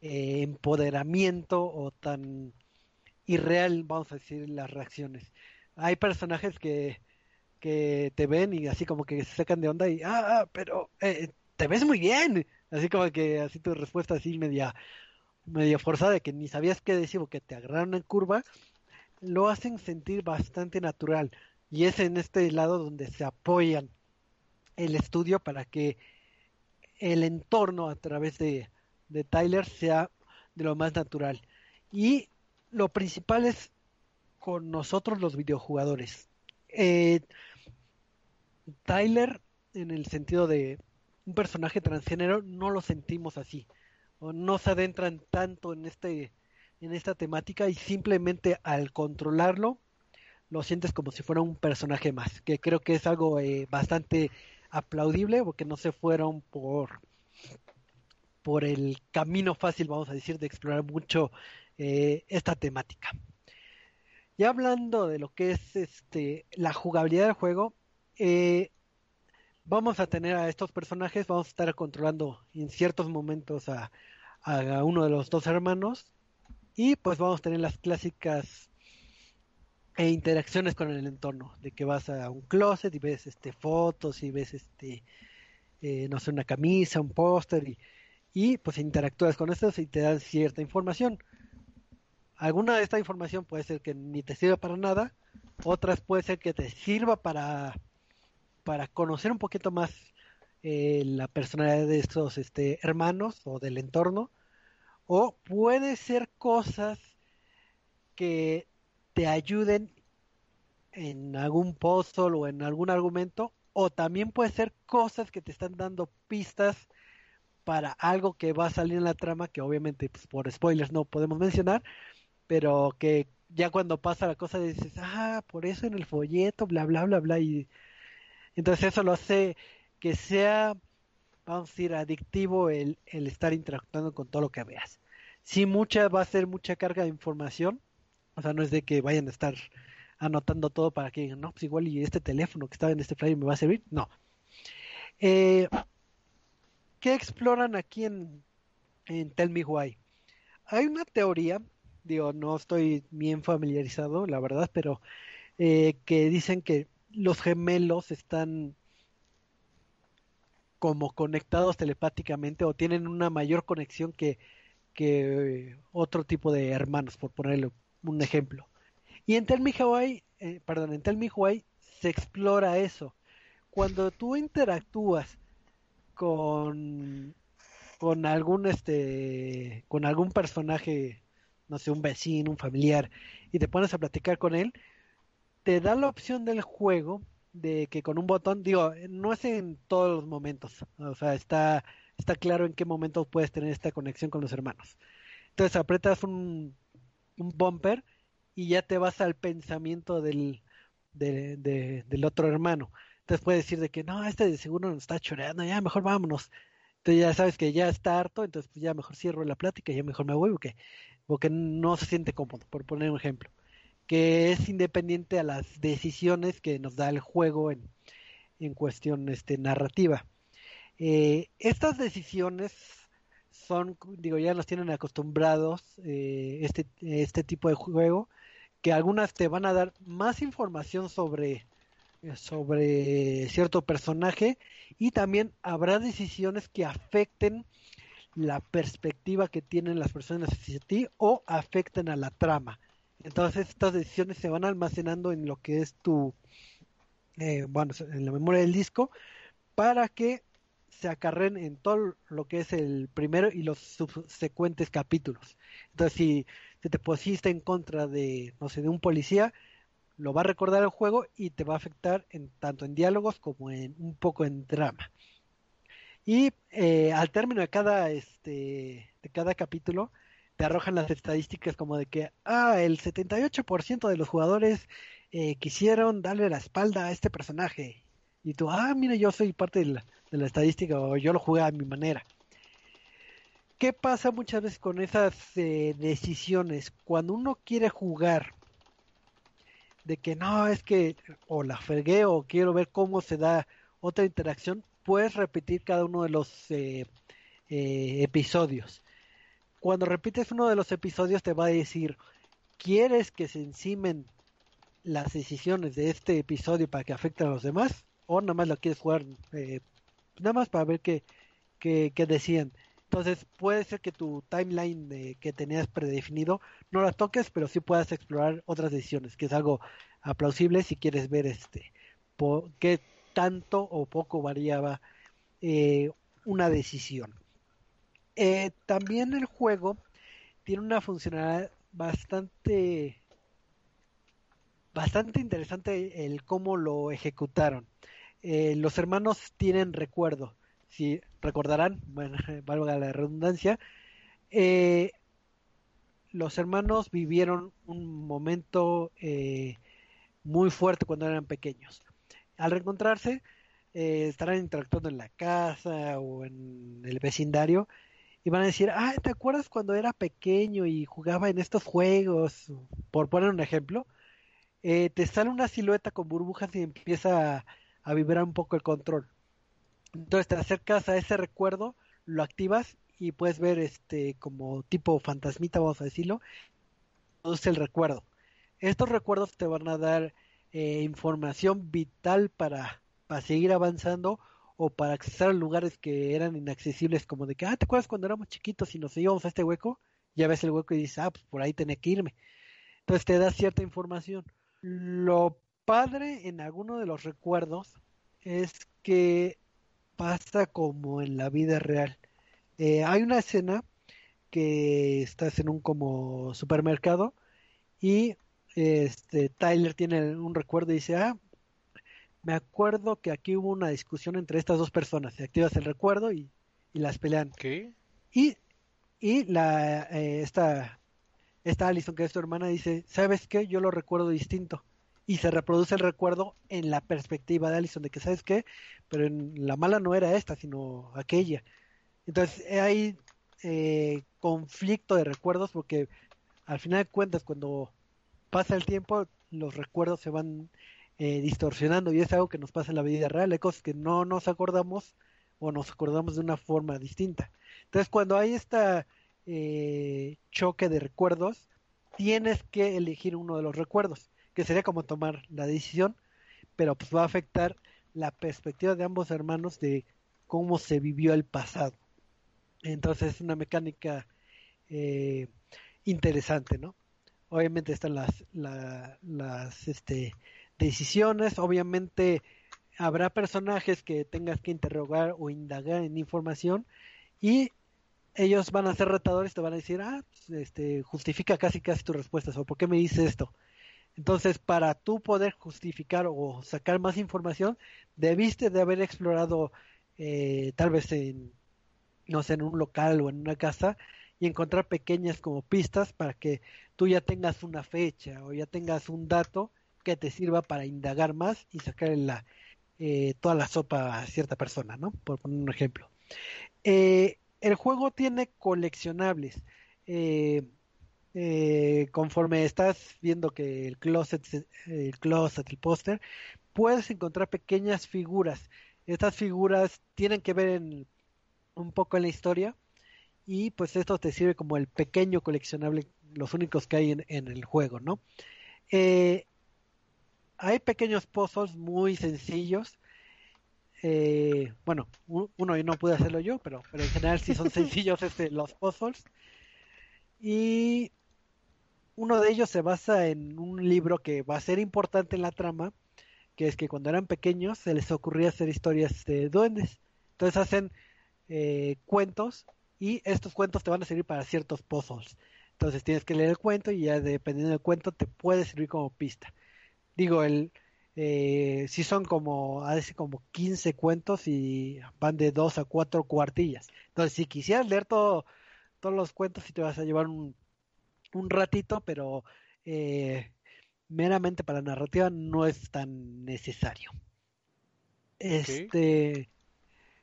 S1: eh, empoderamiento o tan irreal, vamos a decir, las reacciones. Hay personajes que, que te ven y así como que se sacan de onda y, ah, ah pero eh, te ves muy bien. Así como que así tu respuesta así media, media forzada de que ni sabías qué decir o que te agarraron en curva, lo hacen sentir bastante natural. Y es en este lado donde se apoyan el estudio para que el entorno a través de, de Tyler sea de lo más natural. Y lo principal es con nosotros los videojugadores. Eh, Tyler, en el sentido de un personaje transgénero, no lo sentimos así. O no se adentran tanto en este en esta temática y simplemente al controlarlo lo sientes como si fuera un personaje más, que creo que es algo eh, bastante aplaudible porque no se fueron por por el camino fácil, vamos a decir, de explorar mucho eh, esta temática. Ya hablando de lo que es este la jugabilidad del juego, eh, vamos a tener a estos personajes, vamos a estar controlando en ciertos momentos a, a uno de los dos hermanos y pues vamos a tener las clásicas e interacciones con el entorno, de que vas a un closet y ves este fotos y ves este eh, no sé una camisa, un póster y y pues interactúas con estos y te dan cierta información. alguna de esta información puede ser que ni te sirva para nada, otras puede ser que te sirva para, para conocer un poquito más eh, la personalidad de estos este, hermanos o del entorno, o puede ser cosas que te ayuden en algún puzzle o en algún argumento, o también puede ser cosas que te están dando pistas para algo que va a salir en la trama, que obviamente pues, por spoilers no podemos mencionar, pero que ya cuando pasa la cosa dices, ah, por eso en el folleto, bla, bla, bla, bla, y entonces eso lo hace que sea, vamos a decir, adictivo el, el estar interactuando con todo lo que veas. Sí, mucha, va a ser mucha carga de información, o sea, no es de que vayan a estar anotando todo para que digan, no, pues igual y este teléfono que estaba en este flyer me va a servir, no. Eh, ¿Qué exploran aquí en, Tell Me Why? Hay una teoría digo, no estoy bien familiarizado, la verdad, pero eh, que dicen que los gemelos están como conectados telepáticamente o tienen una mayor conexión que, que otro tipo de hermanos, por ponerle un ejemplo. Y en Tell eh, perdón, en Tell Me se explora eso. Cuando tú interactúas con con algún este con algún personaje no sé, un vecino, un familiar, y te pones a platicar con él, te da la opción del juego de que con un botón, digo, no es en todos los momentos, o sea, está, está claro en qué momento puedes tener esta conexión con los hermanos. Entonces apretas un, un bumper y ya te vas al pensamiento del, del otro hermano. Entonces puedes decir de que no, este de seguro nos está choreando, ya mejor vámonos. Entonces ya sabes que ya está harto, entonces pues ya mejor cierro la plática, ya mejor me voy porque porque no se siente cómodo, por poner un ejemplo, que es independiente a las decisiones que nos da el juego en, en cuestión este, narrativa. Eh, estas decisiones son, digo, ya nos tienen acostumbrados eh, este, este tipo de juego, que algunas te van a dar más información sobre, sobre cierto personaje y también habrá decisiones que afecten la perspectiva que tienen las personas hacia ti o afectan a la trama. Entonces estas decisiones se van almacenando en lo que es tu, eh, bueno, en la memoria del disco para que se acarren en todo lo que es el primero y los subsecuentes capítulos. Entonces si, te pusiste en contra de, no sé, de un policía, lo va a recordar el juego y te va a afectar en tanto en diálogos como en un poco en drama. Y eh, al término de cada, este, de cada capítulo, te arrojan las estadísticas como de que, ah, el 78% de los jugadores eh, quisieron darle la espalda a este personaje. Y tú, ah, mira, yo soy parte de la, estadística o yo lo jugué a mi manera. ¿Qué pasa muchas veces con esas eh, decisiones? Cuando uno quiere jugar de que no, es que o la fregué o quiero ver cómo se da otra interacción, puedes repetir cada uno de los eh, eh, episodios. Cuando repites uno de los episodios te va a decir, ¿quieres que se encimen las decisiones de este episodio para que afecten a los demás? ¿O nada más lo quieres jugar nada más para ver qué, qué, decían? Entonces puede ser que tu timeline que tenías predefinido no la toques, pero sí puedas explorar otras decisiones, que es algo aplausible si quieres ver este qué tanto o poco variaba eh, una decisión. Eh, también el juego tiene una funcionalidad bastante bastante interesante el cómo lo ejecutaron. Eh, los hermanos tienen recuerdo, si recordarán, bueno, valga la redundancia, los hermanos vivieron un momento muy fuerte cuando eran pequeños al reencontrarse eh, estarán interactuando en la casa o en el vecindario y van a decir, ah, ¿te acuerdas cuando era pequeño y jugaba en estos juegos? Por poner un ejemplo, eh, te sale una silueta con burbujas y empieza a, vibrar un poco el control. Entonces te acercas a ese recuerdo, lo activas y puedes ver este como tipo fantasmita, vamos a decirlo, es el recuerdo. Estos recuerdos te van a dar eh, información vital para, para seguir avanzando o para acceder a lugares que eran inaccesibles como de que, ah, ¿te acuerdas cuando éramos chiquitos y nos íbamos a este hueco? ya ves el hueco y dices, ah, pues por ahí tenía que irme. Entonces te da cierta información. Lo padre en alguno de los recuerdos es que pasa como en la vida real. Eh, hay una escena que estás en un como supermercado y este Tyler tiene un recuerdo y dice, ah, me acuerdo que aquí hubo una discusión entre estas dos personas. Se activas el recuerdo y, las pelean.
S4: ¿Qué?
S1: Y, y la, eh, esta, esta Allison, que es tu hermana, dice, ¿sabes qué? Yo lo recuerdo distinto. Y se reproduce el recuerdo en la perspectiva de Allison, de que, ¿sabes qué? Pero en, la mala no era esta, sino aquella. Entonces hay eh, conflicto de recuerdos porque al final de cuentas, cuando pasa el tiempo, los recuerdos se van eh, distorsionando y es algo que nos pasa en la vida real, hay cosas que no nos acordamos o nos acordamos de una forma distinta. Entonces cuando hay este choque de recuerdos, tienes que elegir uno de los recuerdos, que sería como tomar la decisión, pero pues va a afectar la perspectiva de ambos hermanos de cómo se vivió el pasado. Entonces es una mecánica eh, interesante, ¿no? Obviamente están las, las este, decisiones. Obviamente habrá personajes que tengas que interrogar o indagar en información y ellos van a ser retadores, te van a decir, ah, pues, este, justifica casi casi tus respuestas o por qué me dices esto. Entonces, para tú poder justificar o sacar más información, debiste de haber explorado eh, tal vez en, no sé, en un local o en una casa y encontrar pequeñas como pistas para que tú ya tengas una fecha o ya tengas un dato que te sirva para indagar más y sacar la, eh, toda la sopa a cierta persona, ¿no? Por poner un ejemplo. Eh, el juego tiene coleccionables. Eh, conforme estás viendo que el closet, el closet, el póster, puedes encontrar pequeñas figuras. Estas figuras tienen que ver en, un poco en la historia y pues esto te sirve como el pequeño coleccionable, los únicos que hay en, en el juego, ¿no? Eh, hay pequeños puzzles muy sencillos. Eh, bueno, uno y no pude hacerlo yo, pero, pero en general sí son sencillos este, los puzzles. Y uno de ellos se basa en un libro que va a ser importante en la trama, que es que cuando eran pequeños se les ocurría hacer historias de duendes. Entonces hacen eh, cuentos y estos cuentos te van a servir para ciertos puzzles. Entonces tienes que leer el cuento y ya dependiendo del cuento te puede servir como pista digo, el eh, sí son como, a veces como 15 cuentos y van de 2 a 4 cuartillas. Entonces, si quisieras leer todo, todos los cuentos, sí te vas a llevar un, un ratito, pero eh, meramente para la narrativa no es tan necesario. Este,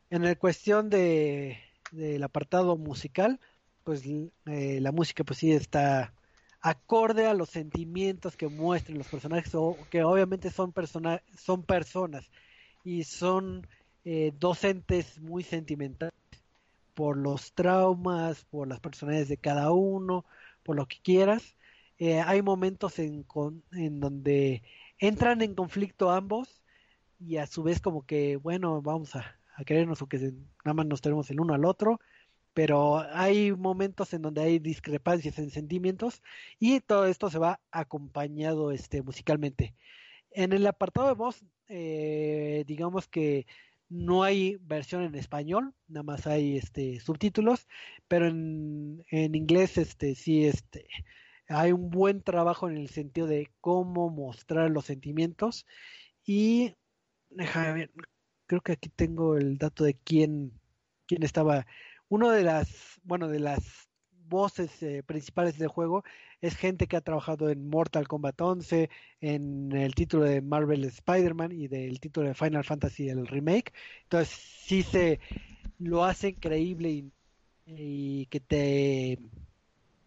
S1: en la cuestión de del apartado musical, pues eh, la música pues sí está acorde a los sentimientos que muestren los personajes, o que obviamente son, persona son personas y son eh, docentes muy sentimentales por los traumas, por las personalidades de cada uno, por lo que quieras. Eh, hay momentos en, en donde entran en conflicto ambos y a su vez como que, bueno, vamos a, a querernos o que nada más nos tenemos el uno al otro pero hay momentos en donde hay discrepancias en sentimientos y todo esto se va acompañado este musicalmente. En el apartado de voz, eh, digamos que no hay versión en español, nada más hay este subtítulos, pero en, en inglés este sí este hay un buen trabajo en el sentido de cómo mostrar los sentimientos. Y déjame ver, creo que aquí tengo el dato de quién quién estaba. Uno de las, bueno, de las voces eh, principales del juego es gente que ha trabajado en Mortal Kombat 11, en el título de Marvel Spider-Man y del título de Final Fantasy el remake. Entonces sí se lo hace creíble y, que te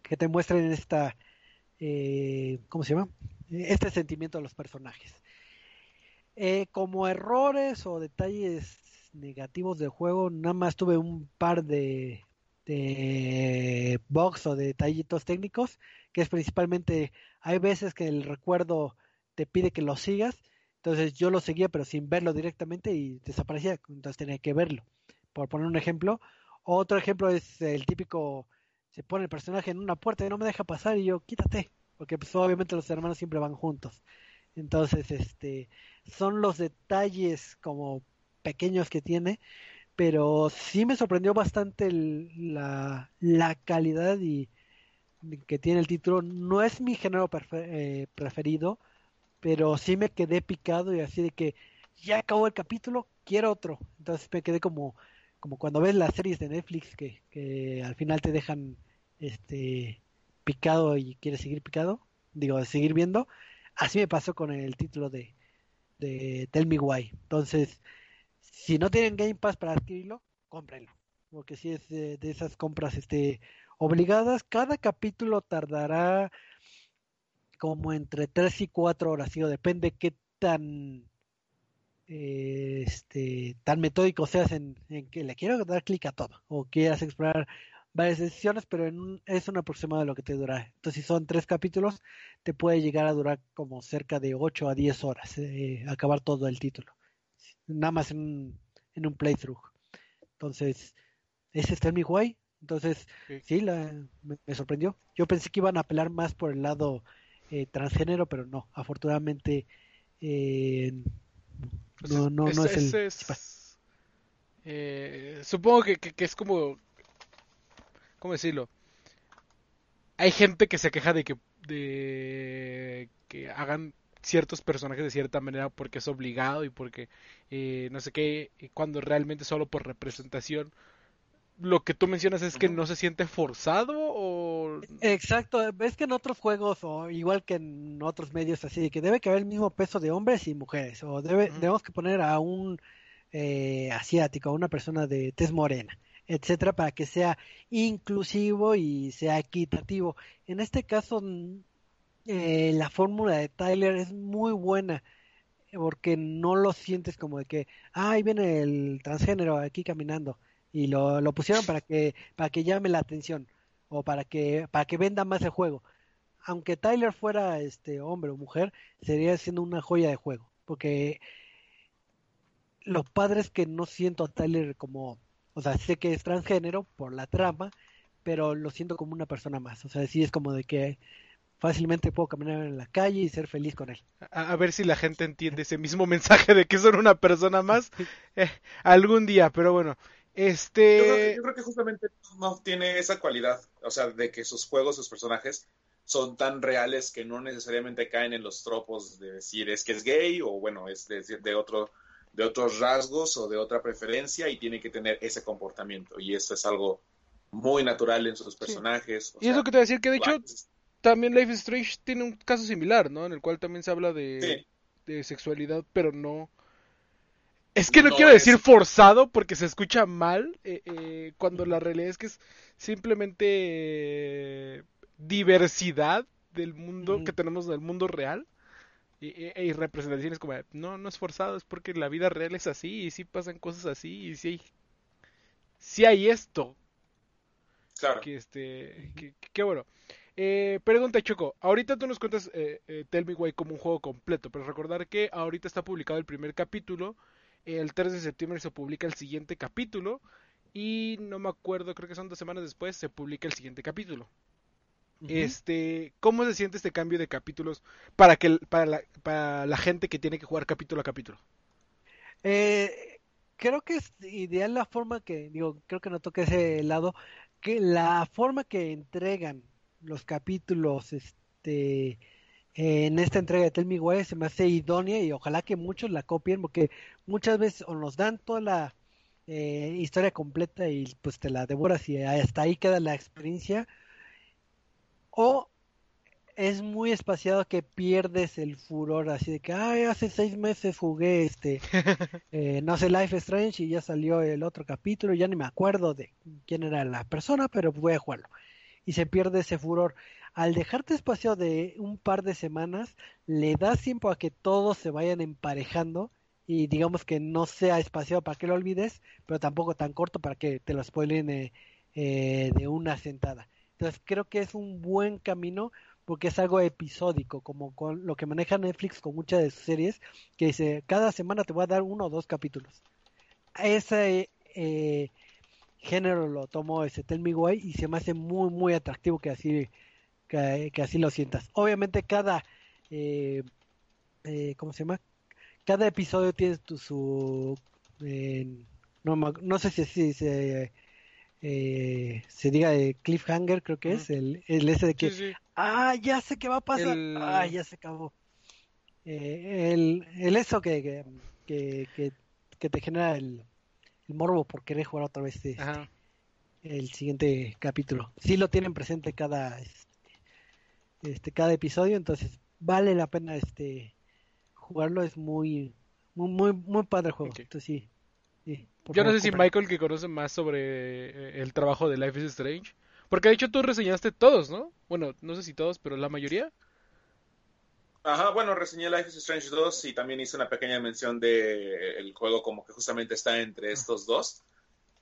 S1: que te muestren esta eh, ¿cómo se llama? Este sentimiento de los personajes. Eh, como errores o detalles negativos del juego, nada más tuve un par de, de bugs o detallitos técnicos, que es principalmente, hay veces que el recuerdo te pide que lo sigas, entonces yo lo seguía pero sin verlo directamente y desaparecía, entonces tenía que verlo. Por poner un ejemplo, otro ejemplo es el típico se pone el personaje en una puerta y no me deja pasar y yo, quítate, porque pues obviamente los hermanos siempre van juntos. Entonces, este, son los detalles como pequeños que tiene, pero sí me sorprendió bastante la, la, calidad y que tiene el título. No es mi género eh, preferido, pero sí me quedé picado y así de que ya acabó el capítulo, quiero otro. Entonces me quedé como, como cuando ves las series de Netflix que, que al final te dejan este picado y quieres seguir picado, digo, seguir viendo. Así me pasó con el título de, de Tell Me Why. Entonces, si no tienen Game Pass para adquirirlo, cómprenlo. Porque si es de, esas compras este, obligadas, cada capítulo tardará como entre 3 y 4 horas, ¿sí? depende qué tan eh, este tan metódico seas en, en, que le quiero dar clic a todo o quieras explorar varias decisiones, pero en es un aproximado de lo que te dura. Entonces, si son tres capítulos, te puede llegar a durar como cerca de 8 a 10 horas, eh, acabar todo el título. Nada más en, en un playthrough. Entonces, ese está en mi guay. Entonces, sí, la, me, sorprendió. Yo pensé que iban a apelar más por el lado eh, transgénero, pero no. Afortunadamente, eh, pues no, no, no es, el.
S2: Eh, supongo que, que, es como ¿cómo decirlo? Hay gente que se queja de que, de que hagan ciertos personajes de cierta manera porque es obligado y porque eh, no sé qué, cuando realmente solo por representación. Lo que tú mencionas es que no se siente forzado o...
S1: Exacto, ves que en otros juegos o igual que en otros medios así, que debe que haber el mismo peso de hombres y mujeres o debe, debemos que poner a un eh, asiático, a una persona de tez morena etcétera, para que sea inclusivo y sea equitativo. En este caso, eh, la fórmula de Tyler es muy buena porque no lo sientes como de que, ah, ahí viene el transgénero aquí caminando y lo, lo pusieron para que para que llame la atención o para que para que venda más el juego. Aunque Tyler fuera este hombre o mujer, sería siendo una joya de juego, porque lo padre es que no siento a Tyler como o sea, sé que es transgénero por la trama, pero lo siento como una persona más. O sea, sí es como de que fácilmente puedo caminar en la calle y ser feliz con él.
S2: A, ver si la gente entiende ese mismo mensaje de que son una persona más eh, algún día, pero bueno. Este...
S3: Yo creo, que, justamente no tiene esa cualidad, o sea, de que sus juegos, sus personajes son tan reales que no necesariamente caen en los tropos de decir es que es gay o bueno, es de, de otro de otros rasgos o de otra preferencia y tiene que tener ese comportamiento. Y eso es algo muy natural en sus personajes.
S2: y es lo que te voy a decir, que de hecho también Life is Strange tiene un caso similar, ¿no? En el cual también se habla de, de sexualidad, pero no... Es que no, quiero decir forzado porque se escucha mal eh, eh, cuando la realidad es que es simplemente diversidad del mundo que tenemos del mundo real y, y, representaciones como, no, no es forzado, es porque la vida real es así, y sí pasan cosas así, y sí hay, sí hay esto.
S3: Claro.
S2: Que este, que, bueno. Eh, pregunta Choco, ahorita tú nos cuentas eh, eh, Tell Me Why como un juego completo, pero recordar que ahorita está publicado el primer capítulo, el 3 de septiembre se publica el siguiente capítulo, y no me acuerdo, creo que son dos semanas después se publica el siguiente capítulo. Este, ¿cómo se siente este cambio de capítulos para que para la, para la gente que tiene que jugar capítulo a capítulo?
S1: Eh, creo que es ideal la forma que digo, creo que no toque ese lado, que la forma que entregan los capítulos, este, en esta entrega de Tell Me Why se me hace idónea y ojalá que muchos la copien porque muchas veces o nos dan toda la eh, historia completa y pues te la devoras y hasta ahí queda la experiencia. O es muy espaciado que pierdes el furor así de que ay hace seis meses jugué este eh, no sé Life Strange y ya salió el otro capítulo ya ni me acuerdo de quién era la persona pero voy a jugarlo y se pierde ese furor al dejarte espacio de un par de semanas le das tiempo a que todos se vayan emparejando y digamos que no sea espaciado para que lo olvides pero tampoco tan corto para que te lo spoilen eh, eh, de una sentada entonces creo que es un buen camino porque es algo episódico, como con lo que maneja Netflix con muchas de sus series, que dice, cada semana te voy a dar uno o dos capítulos. Ese eh, género lo tomó ese Tell Me Why y se me hace muy, muy atractivo que así, que, así lo sientas. Obviamente cada, eh, eh, ¿cómo se llama? Cada episodio tiene tu, su, no, no sé si, si se, se diga de cliffhanger, creo que es, el, el ese de que, ah, ya sé qué va a pasar, ah, ya se acabó. el, el eso que, que, que, que te genera el, el morbo por querer jugar otra vez este, el siguiente capítulo. Sí lo tienen presente cada este, este, cada episodio, entonces vale la pena este jugarlo, es muy muy muy, muy padre el juego. Entonces sí.
S2: Yo no sé si Michael que conoce más sobre eh, el trabajo de Life is Strange, porque de hecho tú reseñaste todos, ¿no? Bueno, no sé si todos, pero la mayoría.
S3: Ajá, bueno, reseñé Life is Strange 2 y también hice una pequeña mención de el juego como que justamente está entre estos dos.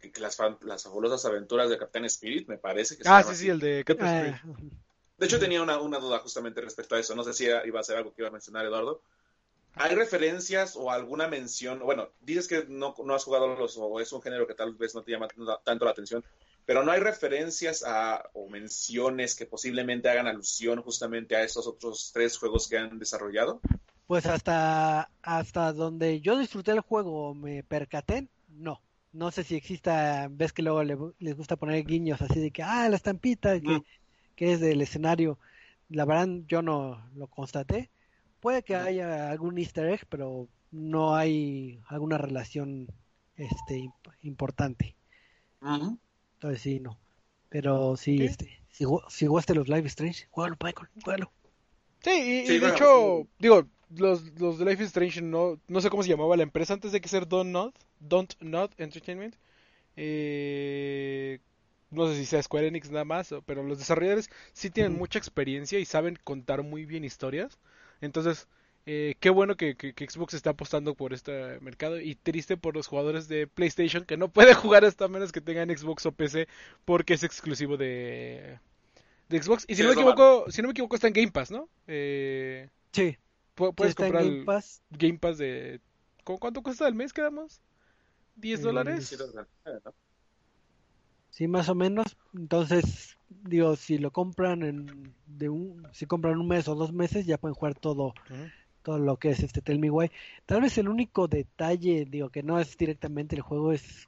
S3: Que las, las fabulosas aventuras de Captain Spirit, me parece que
S2: Ah, sí, sí, el de Captain ah. Spirit.
S3: De hecho, tenía una, una, duda justamente respecto a eso. No sé si iba a ser algo que iba a mencionar Eduardo. ¿Hay referencias o alguna mención? Bueno, dices que no, no has jugado los, o es un género que tal vez no te llama tanto la atención, pero no hay referencias a, o menciones que posiblemente hagan alusión justamente a esos otros tres juegos que han desarrollado.
S1: Pues hasta, hasta donde yo disfruté el juego, me percaté, no. No sé si exista, ves que luego les gusta poner guiños así de que, ah, la estampita que, que es del escenario. La verdad yo no lo constaté. Puede que haya algún easter egg, pero no hay alguna relación este importante. Entonces sí, no. Pero sí, este, si, si jugaste los Live Strange, juégalo, Michael, juégalo.
S2: Sí, y, de hecho, digo, los, los de Life is Strange no, no sé cómo se llamaba la empresa antes de que ser Don't Not, Don't Not Entertainment. Eh, no sé si sea Square Enix nada más, pero los desarrolladores sí tienen mucha experiencia y saben contar muy bien historias. Entonces, eh, qué bueno que, Xbox está apostando por este mercado y triste por los jugadores de PlayStation que no pueden jugar hasta menos que tengan Xbox o PC porque es exclusivo de, de Xbox. Y si no me equivoco, si no me equivoco está en Game Pass, ¿no? Eh,
S1: sí.
S2: Puedes comprar Game Pass. el Game Pass de... ¿Cuánto cuesta al mes, quedamos? ¿10 dólares?
S1: Sí, más o menos. Entonces, digo, si lo compran en de un, si compran un mes o dos meses, ya pueden jugar todo, todo lo que es este Tell Me Why. Tal vez el único detalle, digo, que no es directamente el juego, es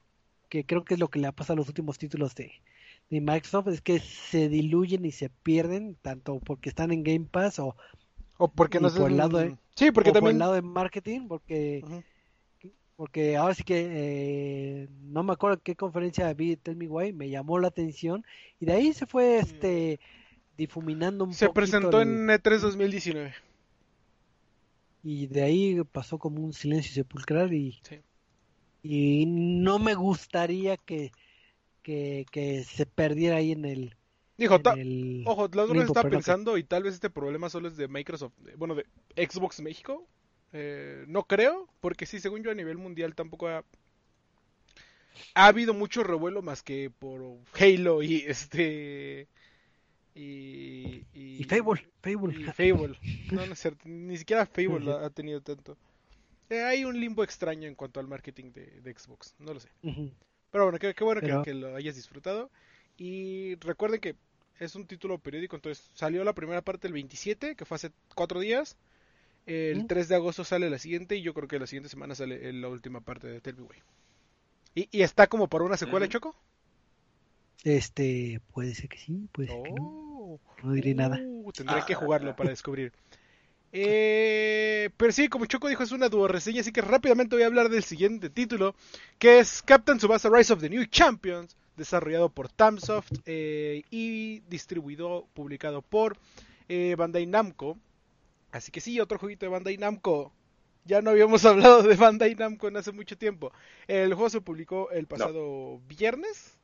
S1: que creo que es lo que le ha pasado a los últimos títulos de, de Microsoft, es que se diluyen y se pierden, tanto porque están en Game Pass o,
S2: o porque no
S1: por el lado de,
S2: sí, porque también...
S1: por el lado de marketing, porque porque ahora sí que eh, no me acuerdo qué conferencia vi Tell Me Why, me llamó la atención y de ahí se fue este difuminando un
S2: poco. Se presentó en E3 2019
S1: y de ahí pasó como un silencio sepulcral y, y no me gustaría que, que, se perdiera ahí en el...
S2: Dijo, ojo, la está pensando y tal vez este problema solo es de Microsoft, bueno, de Xbox México. Eh, no creo, porque sí, según yo a nivel mundial tampoco ha, ha habido mucho revuelo más que por Halo y este y,
S1: y, Fable,
S2: Fable. No, no es cierto, ni siquiera Fable ha tenido tanto. Eh, hay un limbo extraño en cuanto al marketing de, Xbox, no lo sé. Pero bueno, qué, bueno que, lo hayas disfrutado. Y recuerden que es un título periódico, entonces salió la primera parte el 27, que fue hace cuatro días. El 3 de agosto sale la siguiente y yo creo que la siguiente semana sale la última parte de Tell Me ¿Y, ¿Y, está como por una secuela, Choco?
S1: Este, puede ser que sí, puede ser que no. No diré nada.
S2: Uh, tendré que jugarlo para descubrir. Eh, pero sí, como Choco dijo, es una duo reseña, así que rápidamente voy a hablar del siguiente título, que es Captain Tsubasa Rise of the New Champions, desarrollado por Tamsoft eh, y distribuido, publicado por eh, Bandai Namco. Así que sí, otro jueguito de Bandai Namco. Ya no habíamos hablado de Bandai Namco en hace mucho tiempo. El juego se publicó el pasado viernes,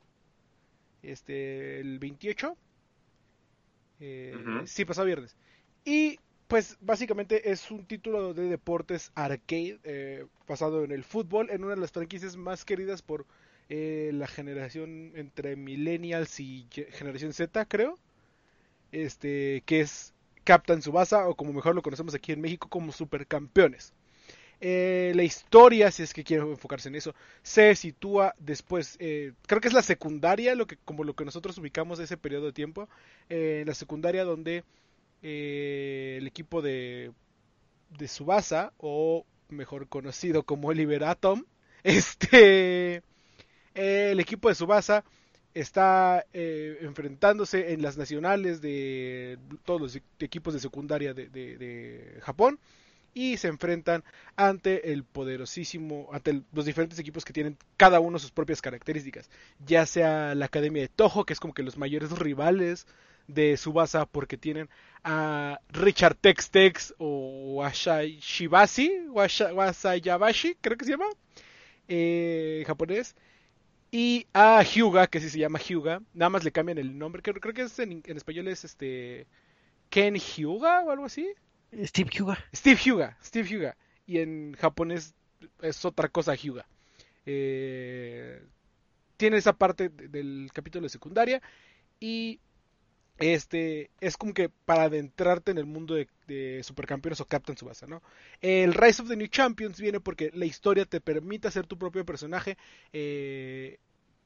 S2: este, el 28. Eh, Sí, pasó viernes. Y pues básicamente es un título de deportes arcade eh, basado en el fútbol, en una de las franquicias más queridas por eh, la generación entre millennials y generación Z, creo. Este, que es Captain Subasa, o como mejor lo conocemos aquí en México como Supercampeones. Eh, la historia, si es que quiero enfocarse en eso, se sitúa después, eh, creo que es la secundaria, lo que, como lo que nosotros ubicamos ese periodo de tiempo, eh, la secundaria donde el equipo de, de Subasa, o mejor conocido como Oliver Atom, este, el equipo de Subasa está enfrentándose en las nacionales de todos los equipos de secundaria de Japón y se enfrentan ante el poderosísimo, ante los diferentes equipos que tienen cada uno sus propias características, ya sea la Academia de Toho, que es como que los mayores rivales de Subasa porque tienen a Richard Tex Tex o Shibasi, Wasayabashi, creo que se llama, eh, japonés, y a Hyuga, que sí se llama Hyuga, nada más le cambian el nombre, creo, creo que en, en español es este Ken Hyuga o algo así.
S1: Steve Hyuga.
S2: Steve Hyuga, Steve Hyuga. Y en japonés es otra cosa Hyuga. Eh, tiene esa parte del capítulo de secundaria y este es como que para adentrarte en el mundo de, supercampeones o Captain Subasa, ¿no? El Rise of the New Champions viene porque la historia te permite hacer tu propio personaje eh,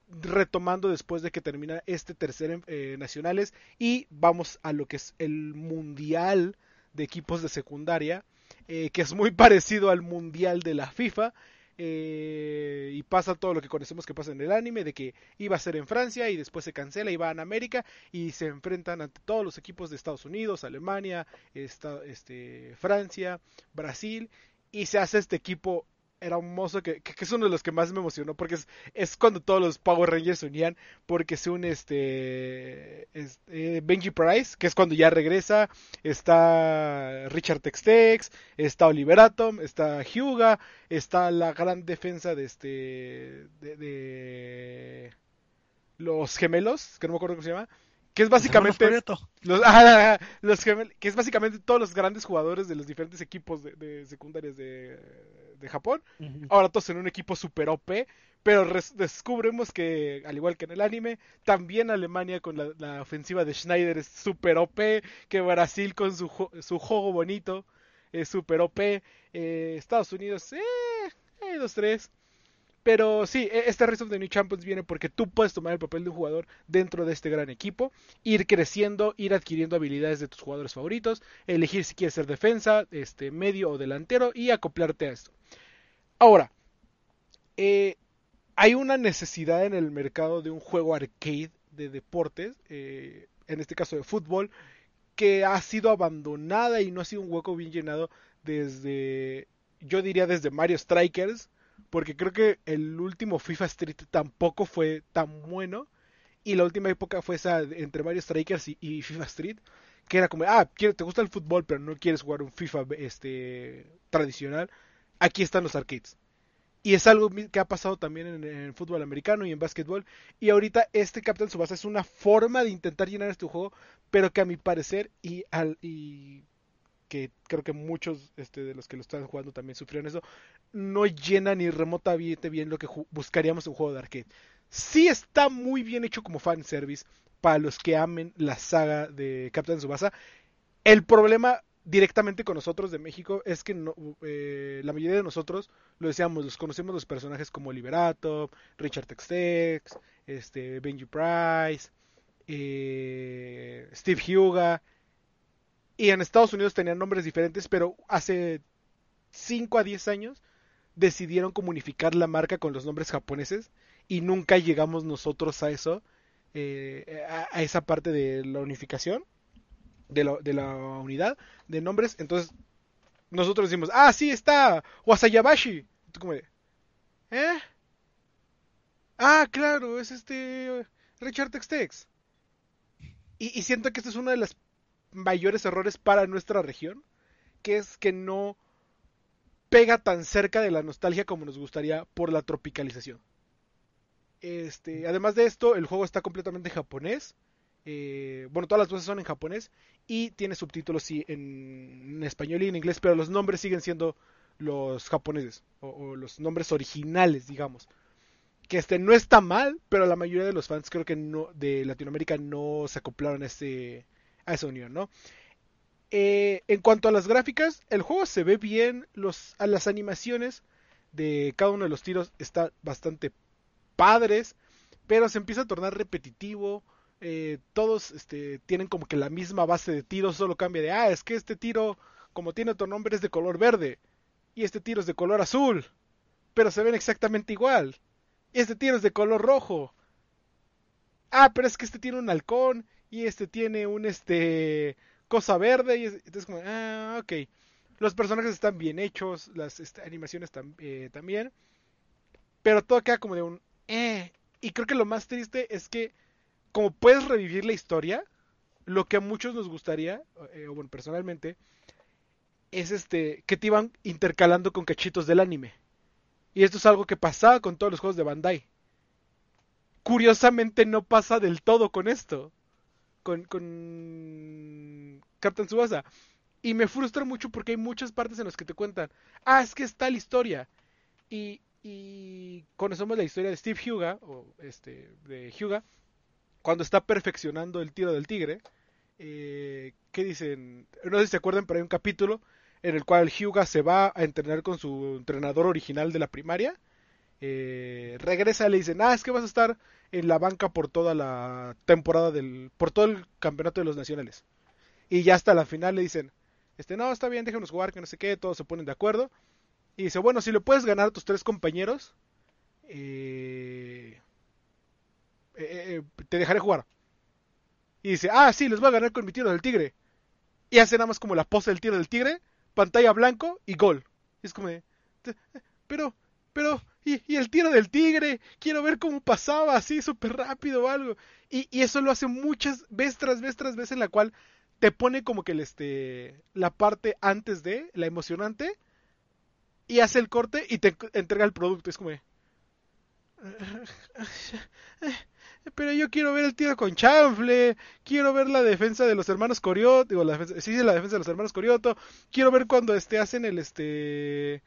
S2: retomando después de que termina este tercer eh, nacionales y vamos a lo que es el mundial de equipos de secundaria, eh, que es muy parecido al mundial de la FIFA. Eh, y pasa todo lo que conocemos que pasa en el anime, de que iba a ser en Francia y después se cancela y va en América y se enfrentan ante todos los equipos de Estados Unidos, Alemania, este, Francia, Brasil y se hace este equipo hermoso que, que, es uno de los que más me emocionó porque es, es cuando todos los Power Rangers se unían porque se une este, este Benji Price que es cuando ya regresa está Richard Textex está Oliver Atom está Hyuga está la gran defensa de este de los gemelos que no me acuerdo cómo se llama que es básicamente los, ah, los que es básicamente todos los grandes jugadores de los diferentes equipos de, de secundarias de, de Japón. Ahora todos en un equipo super OP. Pero descubrimos que, al igual que en el anime, también Alemania con la, ofensiva de Schneider es super OP. Que Brasil con su, su juego bonito es super OP. Eh, Estados Unidos, eh, eh, dos, tres. Pero sí, e, este Rise of the New Champions viene porque tú puedes tomar el papel de un jugador dentro de este gran equipo, ir creciendo, ir adquiriendo habilidades de tus jugadores favoritos, elegir si quieres ser defensa, este, medio o delantero y acoplarte a esto. Ahora, eh, hay una necesidad en el mercado de un juego arcade de deportes, eh, en este caso de fútbol, que ha sido abandonada y no ha sido un hueco bien llenado desde, yo diría desde Mario Strikers, porque creo que el último FIFA Street tampoco fue tan bueno, y la última época fue esa entre Mario Strikers y, FIFA Street, que era como, ah, te gusta el fútbol, pero no quieres jugar un FIFA este, tradicional aquí están los arcades. Y es algo que ha pasado también en, el fútbol americano y en básquetbol. Y ahorita este Captain Subasa es una forma de intentar llenar este juego, pero que a mi parecer y, al, y que creo que muchos este, de los que lo están jugando también sufrieron eso, no llena ni remotamente bien lo que buscaríamos en un juego de arcade. Sí está muy bien hecho como fanservice para los que amen la saga de Captain Subasa. El problema directamente con nosotros de México es que no, eh, la mayoría de nosotros lo decíamos, los conocemos los personajes como Liberato, Richard Textex, este, Benji Price, eh, Steve Huga, y en Estados Unidos tenían nombres diferentes, pero hace 5 a 10 años decidieron comunicar la marca con los nombres japoneses y nunca llegamos nosotros a eso, eh, a esa parte de la unificación de la, de unidad de nombres. Entonces, nosotros decimos, ah, sí, está Wasayabashi. tú como ¿eh? Ah, claro, es este Richard Textex. Y, siento que este es uno de los mayores errores para nuestra región, que es que no pega tan cerca de la nostalgia como nos gustaría por la tropicalización. Este, además de esto, el juego está completamente japonés. Eh, bueno, todas las voces son en japonés y tiene subtítulos sí, en, español y en inglés, pero los nombres siguen siendo los japoneses o, los nombres originales, digamos. Que este no está mal, pero la mayoría de los fans creo que no de Latinoamérica no se acoplaron a ese a esa unión, ¿no? Eh, en cuanto a las gráficas, el juego se ve bien, las animaciones de cada uno de los tiros están bastante padres, pero se empieza a tornar repetitivo. Eh, todos este, tienen como que la misma base de tiros, solo cambia de, ah, es que este tiro, como tiene otro nombre, es de color verde, y este tiro es de color azul, pero se ven exactamente igual. Este tiro es de color rojo. Ah, pero es que este tiene un halcón, y este tiene un, este, cosa verde, y entonces como, ah, ok. Los personajes están bien hechos, las este, animaciones eh, también, pero todo queda como de un, eh. Y creo que lo más triste es que como puedes revivir la historia, lo que a muchos nos gustaría, eh, o bueno, personalmente, es este que te iban intercalando con cachitos del anime. Y esto es algo que pasaba con todos los juegos de Bandai. Curiosamente no pasa del todo con esto. Con, con Captain Subasa. Y me frustra mucho porque hay muchas partes en las que te cuentan, ah, es que está la historia. Y, y conocemos la historia de Steve Huga, o este, de Huga, cuando está perfeccionando el tiro del tigre, eh, ¿qué dicen? No sé si se acuerdan, pero hay un capítulo en el cual Hyuga se va a entrenar con su entrenador original de la primaria. Eh, regresa y le dicen, ah, es que vas a estar en la banca por toda la temporada del, por todo el campeonato de los nacionales. Y ya hasta la final le dicen, este, no, está bien, déjenos jugar, que no sé qué, todos se ponen de acuerdo. Y dice, bueno, si le puedes ganar a tus tres compañeros, eh, eh, eh, te dejaré jugar. Y dice, ah, sí, les voy a ganar con mi tiro del tigre. Y hace nada más como la pose del tiro del tigre, pantalla blanco y gol. Y es como pero, pero, y, el tiro del tigre, quiero ver cómo pasaba así súper rápido o algo. Y, y, eso lo hace muchas veces tras vez tras vez en la cual te pone como que el, este, la parte antes de, la emocionante, y hace el corte y te entrega el producto. Es como pero yo quiero ver el tiro con chanfle, quiero ver la defensa de los hermanos Corioto, digo, la sí, la defensa de los hermanos Corioto, quiero ver cuando este hacen el este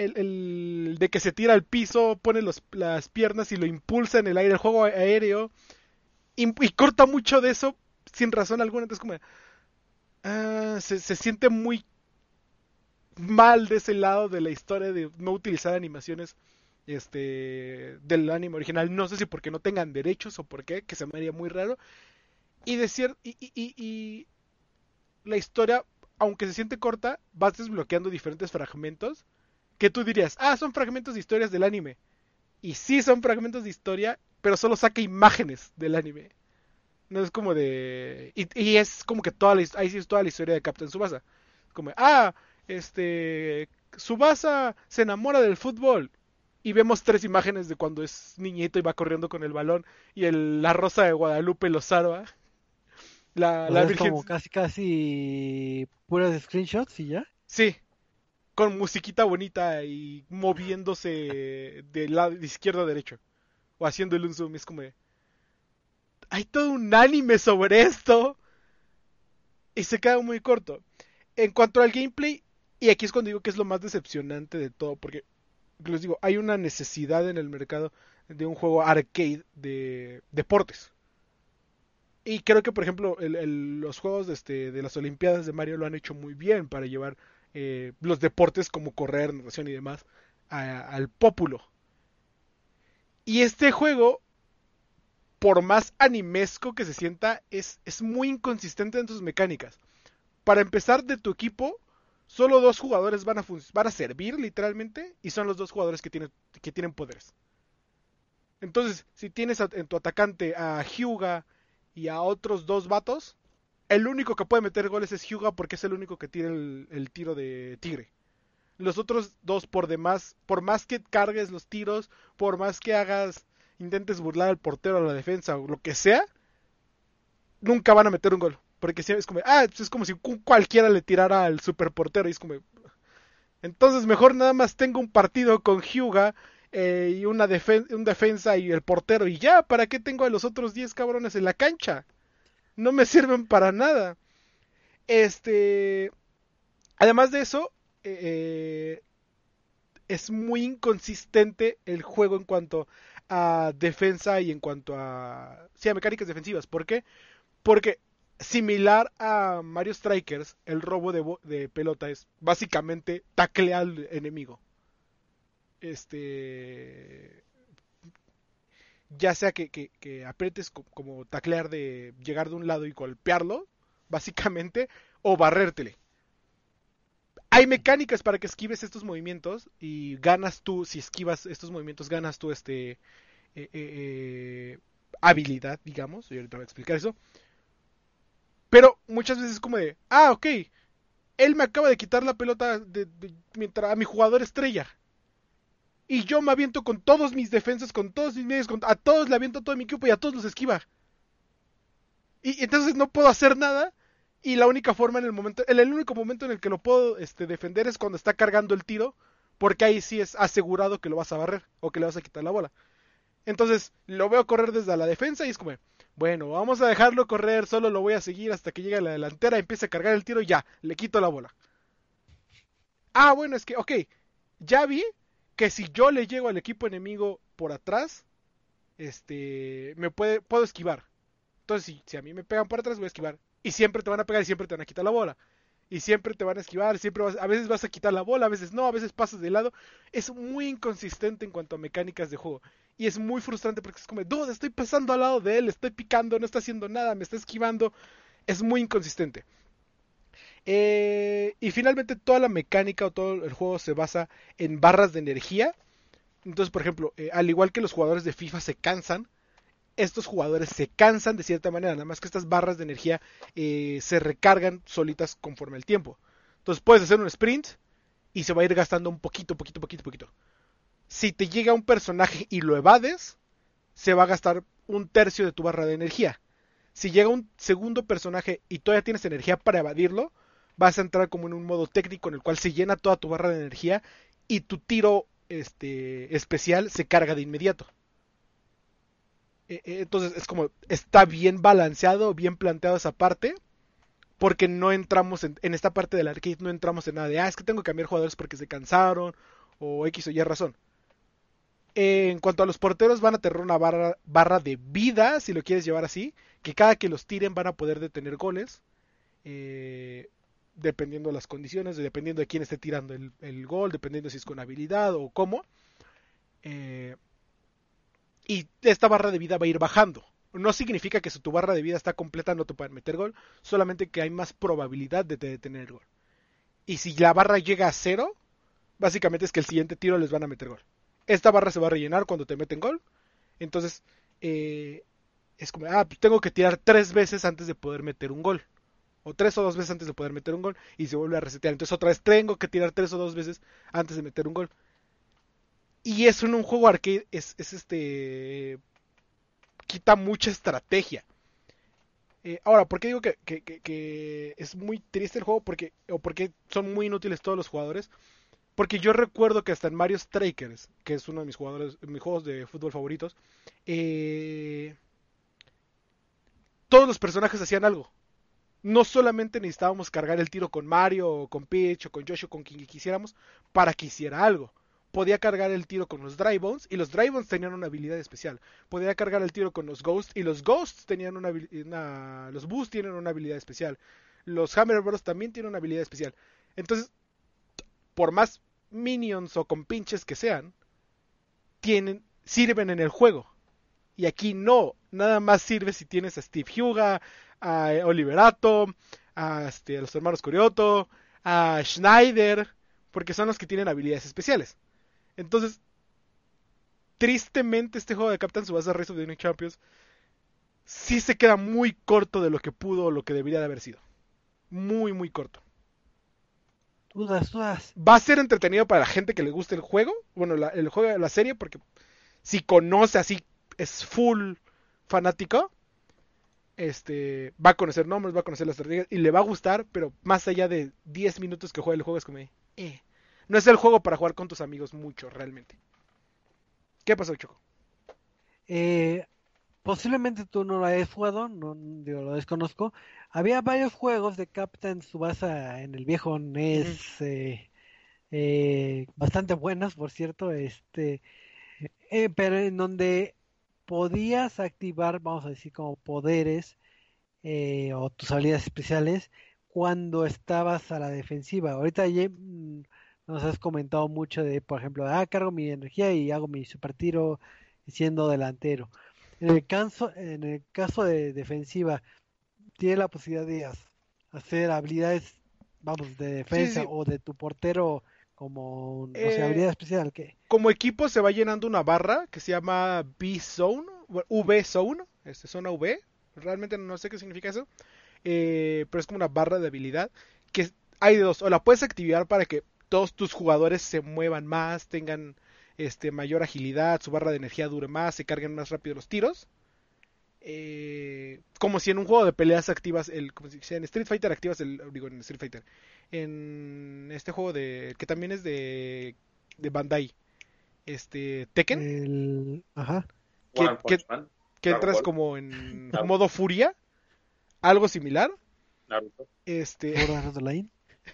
S2: el, de que se tira al piso, pone los, las piernas y lo impulsa en el aire, el juego aéreo, y, corta mucho de eso sin razón alguna, entonces como ah, se, se siente muy mal de ese lado de la historia de no utilizar animaciones este del anime original. No sé si porque no tengan derechos o por qué, que se me haría muy raro. Y decir, y, y, y, la historia, aunque se siente corta, vas desbloqueando diferentes fragmentos que tú dirías, ah, son fragmentos de historias del anime. Y sí son fragmentos de historia, pero solo saca imágenes del anime. No es como de... Y, es como que toda la, ahí sí es toda la historia de Captain Subasa. Como, ah, este... Subasa se enamora del fútbol y vemos tres imágenes de cuando es niñito y va corriendo con el balón y el, la rosa de Guadalupe lo salva.
S1: La, la Virgen... como casi casi puras screenshots y ya.
S2: Sí, con musiquita bonita y moviéndose de lado de izquierda a derecho o haciendo el zoom es como hay todo un anime sobre esto y se queda muy corto. En cuanto al gameplay, y aquí es cuando digo que es lo más decepcionante de todo, porque les digo, hay una necesidad en el mercado de un juego arcade de deportes. Y creo que, por ejemplo, los juegos de, este, de las Olimpiadas de Mario lo han hecho muy bien para llevar eh, los deportes como correr, natación y demás al pópulo. Y este juego, por más animesco que se sienta, es, es muy inconsistente en sus mecánicas. Para empezar, de tu equipo solo dos jugadores van a, van a servir literalmente y son los dos jugadores que que tienen poderes. Entonces, si tienes en tu atacante a Hyuga y a otros dos vatos, el único que puede meter goles es Hyuga porque es el único que tiene el, tiro de tigre. Los otros dos por demás, por más que cargues los tiros, por más que hagas, intentes burlar al portero a la defensa o lo que sea, nunca van a meter un gol. Porque es como, ah, pues es como si cualquiera le tirara al superportero y es como... Entonces mejor nada más tengo un partido con Hyuga eh, y una un defensa y el portero y ya, ¿para qué tengo a los otros 10 cabrones en la cancha? No me sirven para nada. Este... Además de eso, eh, es muy inconsistente el juego en cuanto a defensa y en cuanto a... Sí, a mecánicas defensivas. ¿Por qué? Porque similar a Mario Strikers, el robo de, de pelota es básicamente taclear al enemigo. Este. Ya sea que, que, aprietes como taclear de llegar de un lado y golpearlo, básicamente, o barrértele. Hay mecánicas para que esquives estos movimientos y ganas tú, si esquivas estos movimientos, ganas tú este eh, eh, eh, habilidad, digamos, y ahorita voy a explicar eso. Pero muchas veces es como de, ah, ok, él me acaba de quitar la pelota mientras a mi jugador estrella. Y yo me aviento con todos mis defensas, con todos mis medios, a todos le aviento todo mi equipo y a todos los esquiva. Y entonces no puedo hacer nada. Y la única forma en el momento, el, el único momento en el que lo puedo este, defender es cuando está cargando el tiro. Porque ahí sí es asegurado que lo vas a barrer o que le vas a quitar la bola. Entonces lo veo correr desde la defensa y es como, bueno, vamos a dejarlo correr, solo lo voy a seguir hasta que llegue a la delantera, empiece a cargar el tiro y ya, le quito la bola. Ah, bueno, es que, ok, ya vi que si yo le llego al equipo enemigo por atrás, este, me puede, puedo esquivar. Entonces, si, a mí me pegan por atrás, voy a esquivar. Y siempre te van a pegar y siempre te van a quitar la bola. Y siempre te van a esquivar, siempre a veces vas a quitar la bola, a veces no, a veces pasas de lado. Es muy inconsistente en cuanto a mecánicas de juego. Y es muy frustrante porque es como, dude, estoy pasando al lado de él, estoy picando, no está haciendo nada, me está esquivando. Es muy inconsistente. Eh, y finalmente toda la mecánica o todo el juego se basa en barras de energía. Entonces, por ejemplo, eh, al igual que los jugadores de FIFA se cansan, estos jugadores se cansan de cierta manera, nada más que estas barras de energía eh, se recargan solitas conforme el tiempo. Entonces puedes hacer un sprint y se va a ir gastando un poquito, poquito, poquito, poquito si te llega un personaje y lo evades, se va a gastar un tercio de tu barra de energía. Si llega un segundo personaje y todavía tienes energía para evadirlo, vas a entrar como en un modo técnico en el cual se llena toda tu barra de energía y tu tiro este, especial se carga de inmediato. E, e, entonces es como, está bien balanceado, bien planteado esa parte, porque no entramos en, en esta parte del arcade, no entramos en nada de, ah, es que tengo que cambiar jugadores porque se cansaron, o X o Y razón en cuanto a los porteros, van a tener una barra, barra, de vida, si lo quieres llevar así, que cada que los tiren van a poder detener goles, eh, dependiendo de las condiciones, dependiendo de quién esté tirando el, gol, dependiendo si es con habilidad o cómo. Eh, y esta barra de vida va a ir bajando. No significa que si tu barra de vida está completa no te puedan meter gol, solamente que hay más probabilidad de detener el gol. Y si la barra llega a cero, básicamente es que el siguiente tiro les van a meter gol. Esta barra se va a rellenar cuando te meten gol. Entonces, eh, es como, ah, pues tengo que tirar tres veces antes de poder meter un gol. Tres o dos veces antes de poder meter un gol. Y se vuelve a resetear. Entonces otra vez tengo que tirar tres o dos veces antes de meter un gol. Y eso en un juego arcade es, es este... Quita mucha estrategia. Eh, ahora, ¿por qué digo que, que, que, es muy triste el juego? Porque, o porque son muy inútiles todos los jugadores. Porque yo recuerdo que hasta en Mario Strikers, que es uno de mis jugadores, mis juegos de fútbol favoritos, eh, todos los personajes hacían algo. No solamente necesitábamos cargar el tiro con Mario, o con Peach, o con Yoshi, o con quien quisiéramos, para que hiciera algo. Podía cargar el tiro con los Dry Bones, y los Dry Bones tenían una habilidad especial. Podía cargar el tiro con los Ghosts, y los Ghosts tenían una, una los Boosts tienen una habilidad especial. Los Hammer Bros también tienen una habilidad especial. Entonces, por más minions o compinches que sean, tienen, sirven en el juego. Y aquí no, nada más sirve si tienes a Steve Huga, a Oliverato, a, este, a los hermanos Corioto, a Schneider, porque son los que tienen habilidades especiales. Entonces, tristemente este juego de Captain Subasa Race of the New Champions sí se queda muy corto de lo que pudo o lo que debería de haber sido. Muy, muy corto.
S1: Dudas, dudas.
S2: Va a ser entretenido para la gente que le guste el juego. Bueno, el juego la serie, porque si conoce así, es full fanático. Este, va a conocer nombres, va a conocer las estrategias y le va a gustar, pero más allá de 10 minutos que juegue el juego es como, eh. No es el juego para jugar con tus amigos mucho, realmente. ¿Qué pasó, Choco?
S1: Eh, posiblemente tú no lo hayas jugado, no digo, lo desconozco. Había varios juegos de Captain Subasa en el viejo NES, eh, eh, bastante buenos, por cierto, este, pero en donde podías activar, vamos a decir, como poderes eh, o tus habilidades especiales cuando estabas a la defensiva. Ahorita ya, mm, nos has comentado mucho de, por ejemplo, ah, cargo mi energía y hago mi super tiro siendo delantero. En el caso, en el caso de defensiva, tiene la posibilidad de hacer habilidades, vamos, de defensa o de tu portero como no sé, habilidad eh, especial que
S2: como equipo se va llenando una barra que se llama B Zone, V Zone, este zona V, realmente no sé qué significa eso, eh, pero es como una barra de habilidad que hay dos, o la puedes activar para que todos tus jugadores se muevan más, tengan este mayor agilidad, su barra de energía dure más, se carguen más rápido los tiros. Eh, como si en un juego de peleas activas el como si en Street Fighter activas el digo en Street Fighter en este juego de que también es de de Bandai este Tekken.
S1: Ajá.
S2: Que, que, entras como en modo furia algo similar.
S3: Naruto.
S2: este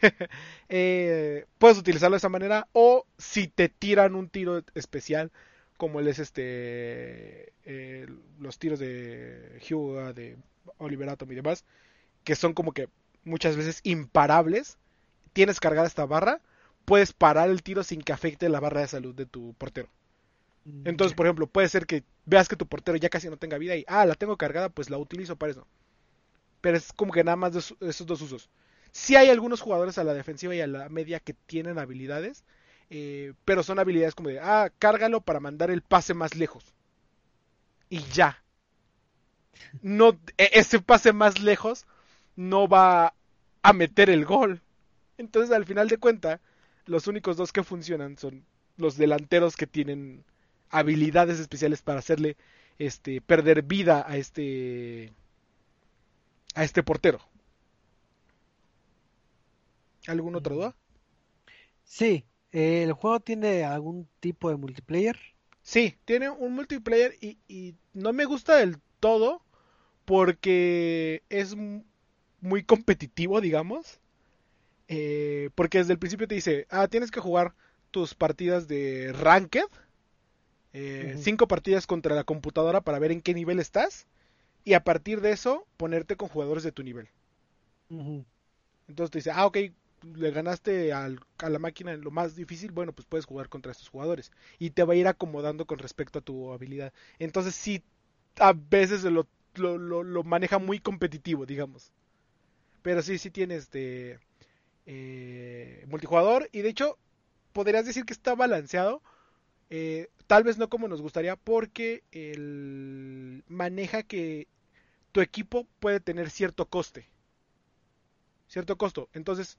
S2: eh, puedes utilizarlo de esa manera o si te tiran un tiro especial como él es este eh, los tiros de Hyuga, de Oliver Atom y demás, que son como que muchas veces imparables. Tienes cargada esta barra, puedes parar el tiro sin que afecte la barra de salud de tu portero. Mm, Entonces, por ejemplo, puede ser que veas que tu portero ya casi no tenga vida y, ah, la tengo cargada, pues la utilizo para eso. Pero es como que nada más de esos dos usos. Si hay algunos jugadores a la defensiva y a la media que tienen habilidades, eh, pero son habilidades como de, ah, cárgalo para mandar el pase más lejos. Y ya. No, e, ese pase más lejos no va a meter el gol. Entonces, al final de cuenta, los únicos dos que funcionan son los delanteros que tienen habilidades especiales para hacerle este perder vida a este a este portero. ¿Alguna otra duda?
S1: Sí, ¿El juego tiene algún tipo de multiplayer?
S2: Sí, tiene un multiplayer y, no me gusta del todo porque es muy competitivo, digamos. Eh, porque desde el principio te dice, ah, tienes que jugar tus partidas de Ranked. Eh, cinco partidas contra la computadora para ver en qué nivel estás. Y a partir de eso, ponerte con jugadores de tu nivel. Entonces te dice, ah, ok, le ganaste a la máquina en lo más difícil, bueno, pues puedes jugar contra estos jugadores. Y te va a ir acomodando con respecto a tu habilidad. Entonces sí, a veces lo, maneja muy competitivo, digamos. Pero sí, sí tiene este eh, multijugador. Y de hecho, podrías decir que está balanceado. Eh, tal vez no como nos gustaría, porque el maneja que tu equipo puede tener cierto coste. Cierto costo. Entonces,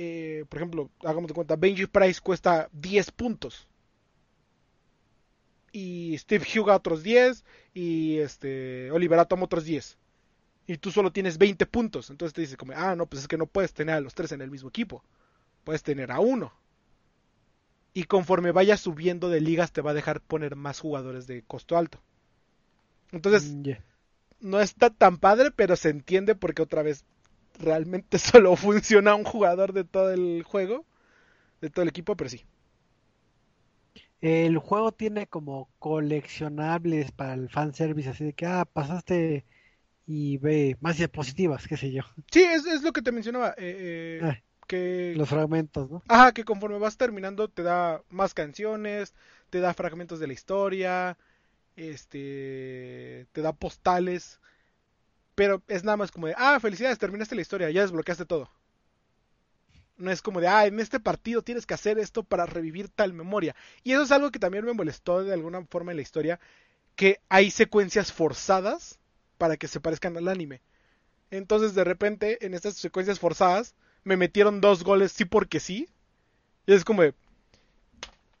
S2: eh, por ejemplo, hagamos de cuenta, Benji Price cuesta 10 puntos. Y Steve Huga otros 10. Y este Oliver Atom otros 10. Y tú solo tienes 20 puntos. Entonces te dices como, ah, no, pues es que no puedes tener a los tres en el mismo equipo. Puedes tener a uno. Y conforme vayas subiendo de ligas te va a dejar poner más jugadores de costo alto. Entonces, mm, no está tan padre, pero se entiende porque otra vez realmente solo funciona un jugador de todo el juego, de todo el equipo, pero sí.
S1: El juego tiene como coleccionables para el fanservice, así de que, ah, pasaste y ve más diapositivas, qué sé yo.
S2: Sí, es, lo que te mencionaba. Eh, eh, ah, que...
S1: Los fragmentos, ¿no?
S2: Ajá, que conforme vas terminando te da más canciones, te da fragmentos de la historia, este, te da postales pero es nada más como de, ah, felicidades, terminaste la historia, ya desbloqueaste todo. No es como de, ah, en este partido tienes que hacer esto para revivir tal memoria. Y eso es algo que también me molestó de alguna forma en la historia, que hay secuencias forzadas para que se parezcan al anime. Entonces de repente, en estas secuencias forzadas, me metieron dos goles sí porque sí. Y es como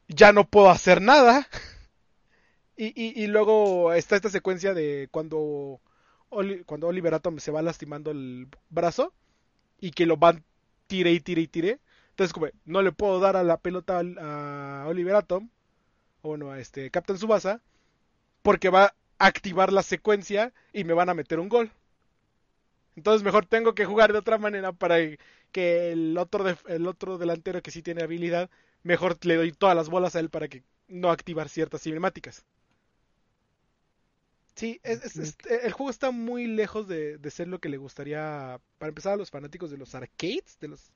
S2: ya no puedo hacer nada. y, y luego está esta secuencia de cuando cuando Oliver Atom se va lastimando el brazo y que lo van tire y tire y tire. Entonces, no le puedo dar a la pelota a Oliver Atom, o bueno, a este Captain Subasa, porque va a activar la secuencia y me van a meter un gol. Entonces, mejor tengo que jugar de otra manera para que el otro, el otro delantero que sí tiene habilidad, mejor le doy todas las bolas a él para que no activar ciertas cinemáticas. Sí, el juego está muy lejos de, ser lo que le gustaría, para empezar, a los fanáticos de los arcades, de los...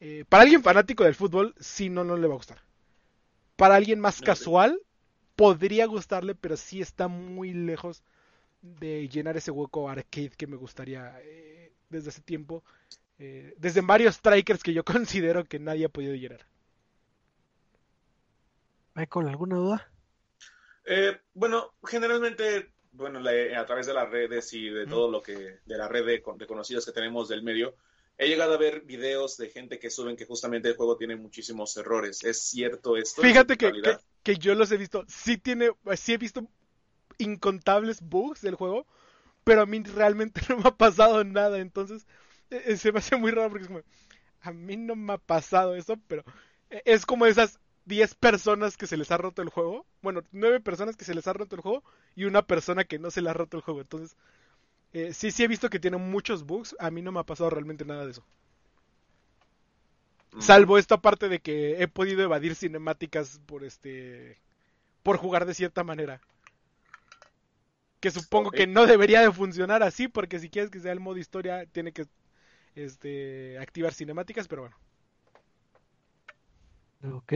S2: Eh, para alguien fanático del fútbol, sí, no, no le va a gustar. Para alguien más casual, podría gustarle, pero sí está muy lejos de llenar ese hueco arcade que me gustaría eh, desde hace tiempo. Eh, desde varios strikers que yo considero que nadie ha podido llenar.
S1: con ¿alguna duda?
S3: Eh, bueno, generalmente, bueno, a través de las redes y de todo lo que, de la red de, conocidos que tenemos del medio, he llegado a ver videos de gente que suben que justamente el juego tiene muchísimos errores. ¿Es cierto esto?
S2: Fíjate que, que, yo los he visto. Sí tiene, sí he visto incontables bugs del juego, pero a mí realmente no me ha pasado nada. Entonces, e, e, se me hace muy raro porque es como, a mí no me ha pasado eso, pero es como esas 10 personas que se les ha roto el juego. Bueno, 9 personas que se les ha roto el juego y una persona que no se le ha roto el juego. Entonces, eh, sí, sí he visto que tiene muchos bugs. A mí no me ha pasado realmente nada de eso. Mm. Salvo esta parte de que he podido evadir cinemáticas por este. por jugar de cierta manera. Que supongo que no debería de funcionar así, porque si quieres que sea el modo historia, tiene que este, activar cinemáticas, pero
S1: bueno. Ok.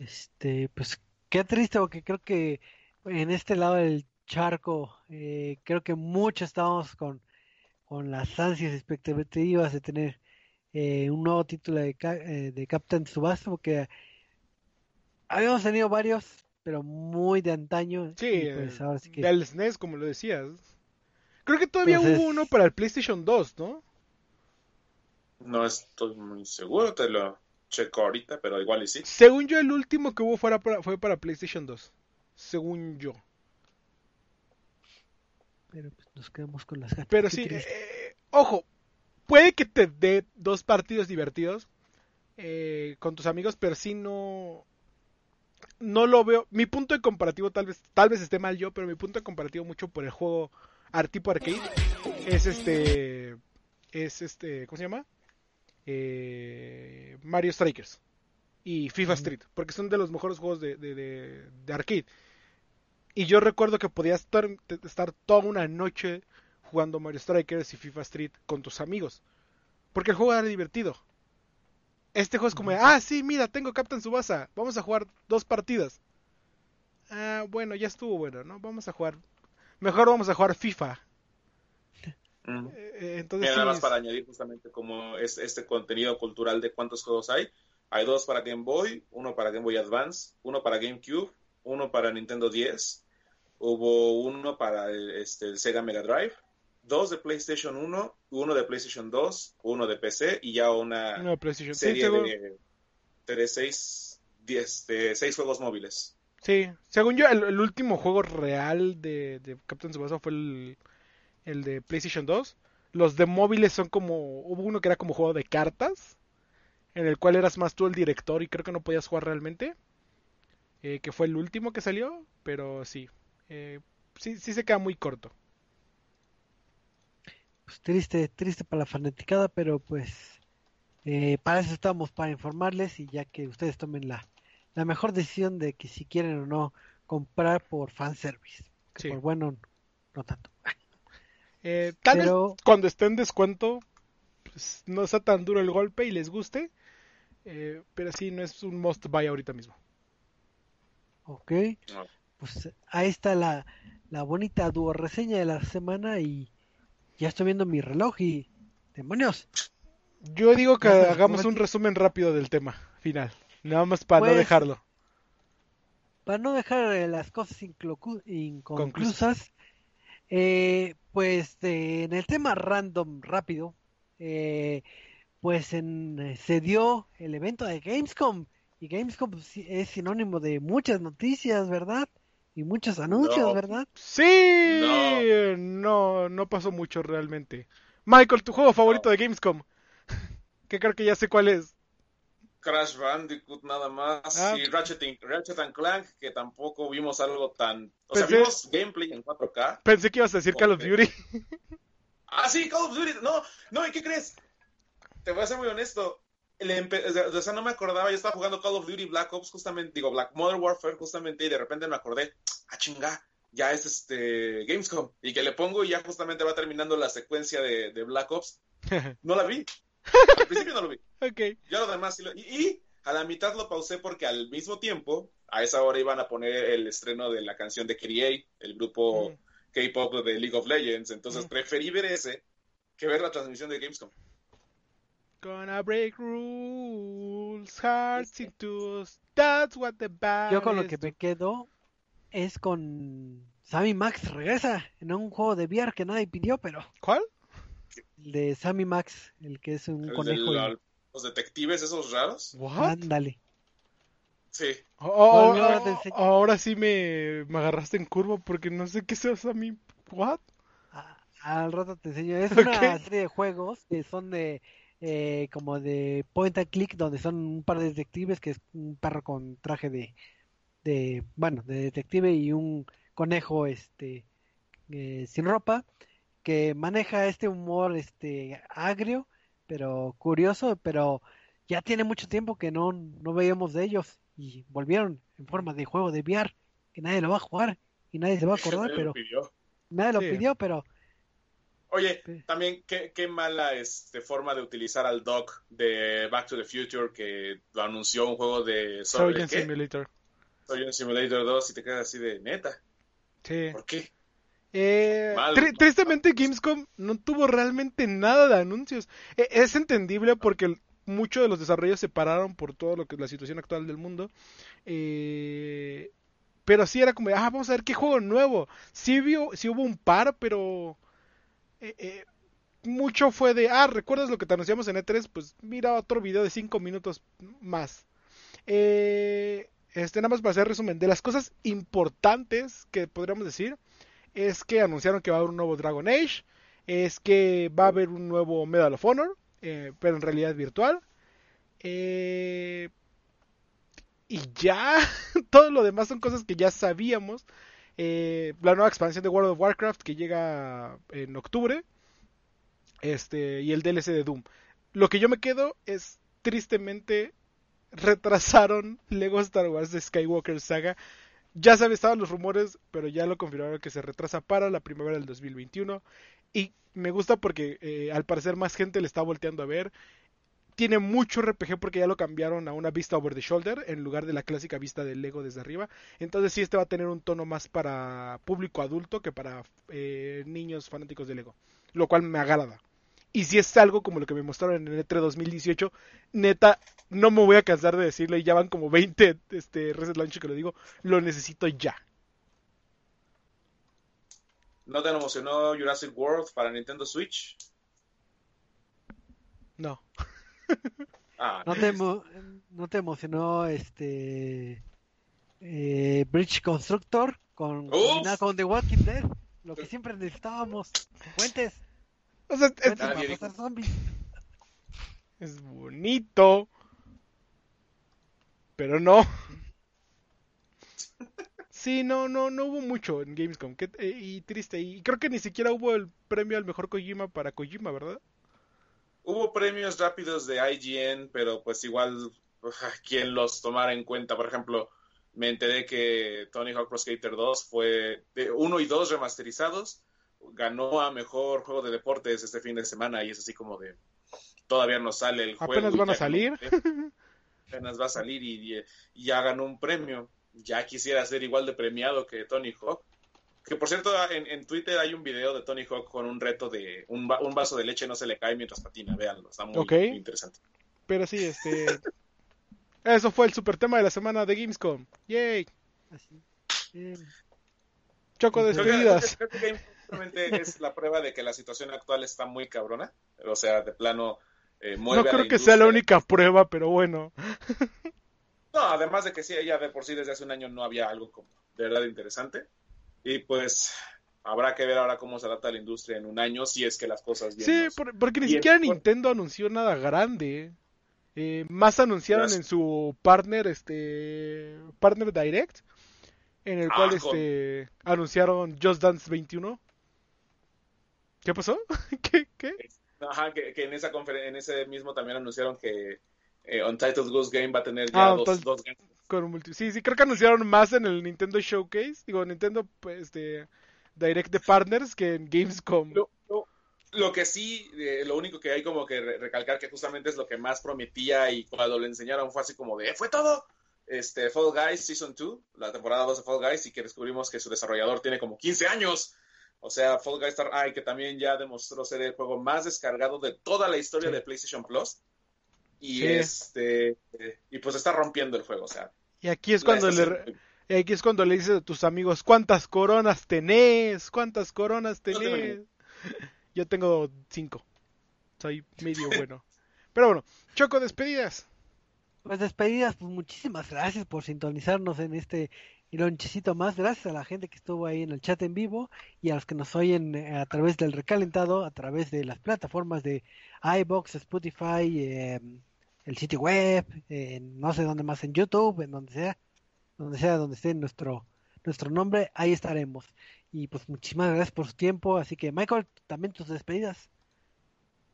S1: Este, pues qué triste porque creo que en este lado del charco, eh, creo que muchos estábamos con, con las ansias expectativas de tener eh, un nuevo título de, eh, de Captain Subasa, porque habíamos tenido varios, pero muy de antaño.
S2: Sí, pues ahora sí que... del SNES, como lo decías. Creo que todavía hubo uno para el PlayStation 2, ¿no?
S3: No estoy muy seguro, te lo checo ahorita, pero igual y sí.
S2: Según yo, el último que hubo fuera fue para PlayStation 2. Según yo.
S1: Pero pues nos quedamos con las ganas.
S2: Pero sí, eh, ojo, puede que te dé dos partidos divertidos eh, con tus amigos, pero sí no. No lo veo. Mi punto de comparativo, tal vez, tal vez esté mal yo, pero mi punto de comparativo mucho por el juego tipo arcade es este. Es este. ¿Cómo se llama? Eh, Mario Strikers y FIFA Street, porque son de los mejores juegos de, de, arcade. Y yo recuerdo que podías estar, estar, toda una noche jugando Mario Strikers y FIFA Street con tus amigos, porque el juego era divertido. Este juego es como, ah, sí, mira, tengo Captain Subasa, vamos a jugar dos partidas. Ah, bueno, ya estuvo bueno, ¿no? Vamos a jugar. Mejor vamos a jugar FIFA.
S3: Eh, eh, entonces, nada más para añadir justamente como es este contenido cultural de cuántos juegos hay. Hay dos para Game Boy, uno para Game Boy Advance, uno para GameCube, uno para Nintendo 10, hubo uno para el, este, el Sega Mega Drive, dos de PlayStation 1, uno de PlayStation 2, uno de PC y ya una serie de, de, seis, diez, de seis juegos móviles.
S2: Sí, según yo, el, último juego real de, de Captain Tsubasa fue el el de PlayStation 2. Los de móviles son como. Hubo uno que era como juego de cartas. En el cual eras más tú el director y creo que no podías jugar realmente. Eh, que fue el último que salió. Pero sí. Eh, sí, sí se queda muy corto.
S1: Pues triste, triste para la fanaticada, pero pues. Eh, para eso estamos, para informarles y ya que ustedes tomen la, la mejor decisión de que si quieren o no comprar por fanservice. Que Por bueno, no tanto.
S2: Eh, tal vez cuando esté en descuento pues, no sea tan duro el golpe y les guste, eh, pero sí, no es un must buy ahorita mismo.
S1: Ok, pues ahí está la, la bonita dúo reseña de la semana y ya estoy viendo mi reloj y demonios.
S2: Yo digo que hagamos un resumen rápido del tema final, nada más para no pues, dejarlo.
S1: Para no dejar eh, las cosas inconclusas, eh, pues eh, en el tema random rápido, eh, pues en, se dio el evento de Gamescom y Gamescom pues, es sinónimo de muchas noticias, ¿verdad? Y muchos anuncios, ¿verdad?
S2: Sí, no. no, pasó mucho realmente. Michael, tu juego favorito de Gamescom, que creo que ya sé cuál es.
S3: Crash Bandicoot nada más ah, y Ratchet, Ratchet Clank que tampoco vimos algo tan o sea vimos gameplay en 4K
S2: pensé que ibas a decir Call of Duty
S3: ah sí Call of Duty no no y qué crees te voy a ser muy honesto o sea no me acordaba yo estaba jugando Call of Duty Black Ops justamente digo Black Modern Warfare justamente y de repente me acordé ah chinga ya es este Gamescom y que le pongo y ya justamente va terminando la secuencia de, Black Ops. No la vi. Al principio no lo vi.
S2: Ok.
S3: Ya lo demás sí lo... y, y, a la mitad lo pausé porque al mismo tiempo, a esa hora iban a poner el estreno de la canción de Create, el grupo mm. K-pop de League of Legends. Entonces mm. preferí ver ese que ver la transmisión de Gamescom.
S2: Gonna break rules, hearts into That's what the bad
S1: Yo con lo que me quedo es con Sammy Max regresa en un juego de VR que nadie pidió, pero.
S2: ¿Cuál?
S1: El de Sammy Max, el que es un conejo.
S3: Los detectives esos raros.
S1: Ándale.
S3: Sí.
S2: Oh, oh, oh, ahora sí me, me, agarraste en curva porque no sé qué sea Sammy. ¿What?
S1: al rato te enseño. Es una serie de juegos que son de eh, como de point and click, donde son un par de detectives, que es un perro con traje de, de bueno, de detective y un conejo este eh, sin ropa, que maneja este humor este agrio, pero curioso, pero ya tiene mucho tiempo que no, no veíamos de ellos y volvieron en forma de juego de VR, que nadie lo va a jugar y nadie se va a acordar, pero nadie lo pidió, pero
S3: Oye, también qué, qué mala este, forma de utilizar al doc de Back to the Future que lo anunció un juego de
S2: Surgeon Simulator.
S3: Surgeon Simulator 2 y te quedas así de neta.
S2: Sí.
S3: ¿Por qué?
S2: Eh, tristemente Gamescom no tuvo realmente nada de anuncios. E, es entendible porque muchos de los desarrollos se pararon por todo lo que es la situación actual del mundo. Eh, pero sí era como, ah, vamos a ver qué juego nuevo. Sí, vio, sí hubo un par, pero eh, eh, mucho fue de, ah, ¿recuerdas lo que te anunciamos en E3? Pues mira otro video de 5 minutos más. Eh, este, nada más para hacer resumen, de las cosas importantes que podríamos decir, es que anunciaron que va a haber un nuevo Dragon Age, es que va a haber un nuevo Medal of Honor, pero en realidad virtual. y ya, todo lo demás son cosas que ya sabíamos. Eh, la nueva expansión de World of Warcraft que llega en octubre. Este, y el DLC de Doom. Lo que yo me quedo es tristemente retrasaron Lego Star Wars de Skywalker Saga. Ya se estaban los rumores, pero ya lo confirmaron que se retrasa para la primavera del 2021. Y me gusta porque eh, al parecer más gente le está volteando a ver tiene mucho RPG porque ya lo cambiaron a una vista over the shoulder en lugar de la clásica vista del Lego desde arriba. Entonces sí, este va a tener un tono más para público adulto que para eh, niños fanáticos de Lego. Lo cual me agrada. Y si es algo como lo que me mostraron en el E3 2018, neta, no me voy a cansar de decirlo y ya van como 20 este, Reset Launch que lo digo, lo necesito ya.
S3: ¿No te emocionó Jurassic World para Nintendo Switch?
S2: No.
S1: Ah, ¿No, te ¿No te emocionó este eh, Bridge Constructor con, con The Walking Dead? Lo que siempre necesitábamos. Fuentes.
S2: O sea, es, bonito. Pero no. Sí, no, no, no hubo mucho en Gamescom. Eh, y triste. Y creo que ni siquiera hubo el premio al mejor Kojima para Kojima, ¿verdad?
S3: hubo premios rápidos de IGN, pero pues igual quien los tomara en cuenta. Por ejemplo, me enteré que Tony Hawk Pro Skater 2 fue de 1 y 2 remasterizados. Ganó a mejor juego de deportes este fin de semana y es así como de todavía no sale el juego.
S2: Apenas van a salir.
S3: apenas va a salir y, ya ganó un premio. Ya quisiera ser igual de premiado que Tony Hawk. Que por cierto, en, Twitter hay un video de Tony Hawk con un reto de un, vaso de leche no se le cae mientras patina. Véanlo, está muy, interesante.
S2: Pero sí, este. Eso fue el super tema de la semana de Gamescom. ¡Yay! Choco de
S3: es la prueba de que la situación actual está muy cabrona. O sea, de plano.
S2: Eh, no creo que sea la única prueba, pero bueno.
S3: no, además de que sí, ya de por sí desde hace un año no había algo como de verdad interesante. Y pues habrá que ver ahora cómo se adapta la industria en un año si es que las cosas
S2: vienen. Sí, porque ni siquiera Nintendo anunció nada grande. Eh, más anunciaron en su partner, este, partner Direct, en el ah, cual este anunciaron Just Dance 21. ¿Qué pasó? ¿Qué? ¿Qué?
S3: Ajá, que, en esa en ese mismo también anunciaron que eh, Untitled Ghost Game va a tener ya ah, dos, dos
S2: con Sí, sí, creo que anunciaron más en el Nintendo Showcase, digo, Nintendo pues, este, Direct de Partners que en Gamescom.
S3: Lo, lo, que sí, eh, lo único que hay como que recalcar que justamente es lo que más prometía y cuando le enseñaron fue así como de, ¿fue todo? Este, Fall Guys Season 2, la temporada 2 de Fall Guys, y que descubrimos que su desarrollador tiene como 15 años. O sea, Fall Guys Star Eye, que también ya demostró ser el juego más descargado de toda la historia de PlayStation Plus. Y este y pues está rompiendo el juego, o sea.
S2: Y aquí es cuando le aquí es cuando le dices a tus amigos, ¿cuántas coronas tenés? ¿Cuántas coronas tenés? Yo tengo cinco. Soy medio bueno. Pero bueno, Choco, despedidas.
S1: Pues despedidas, pues muchísimas gracias por sintonizarnos en este y lonchecito más. Gracias a la gente que estuvo ahí en el chat en vivo y a los que nos oyen eh, a través del recalentado, a través de las plataformas de iBox, Spotify, em, el sitio web, no sé dónde más, en YouTube, en donde sea, donde sea, donde esté nuestro, nuestro nombre, ahí estaremos. Y pues muchísimas gracias por su tiempo. Así que, Michael, también tus despedidas.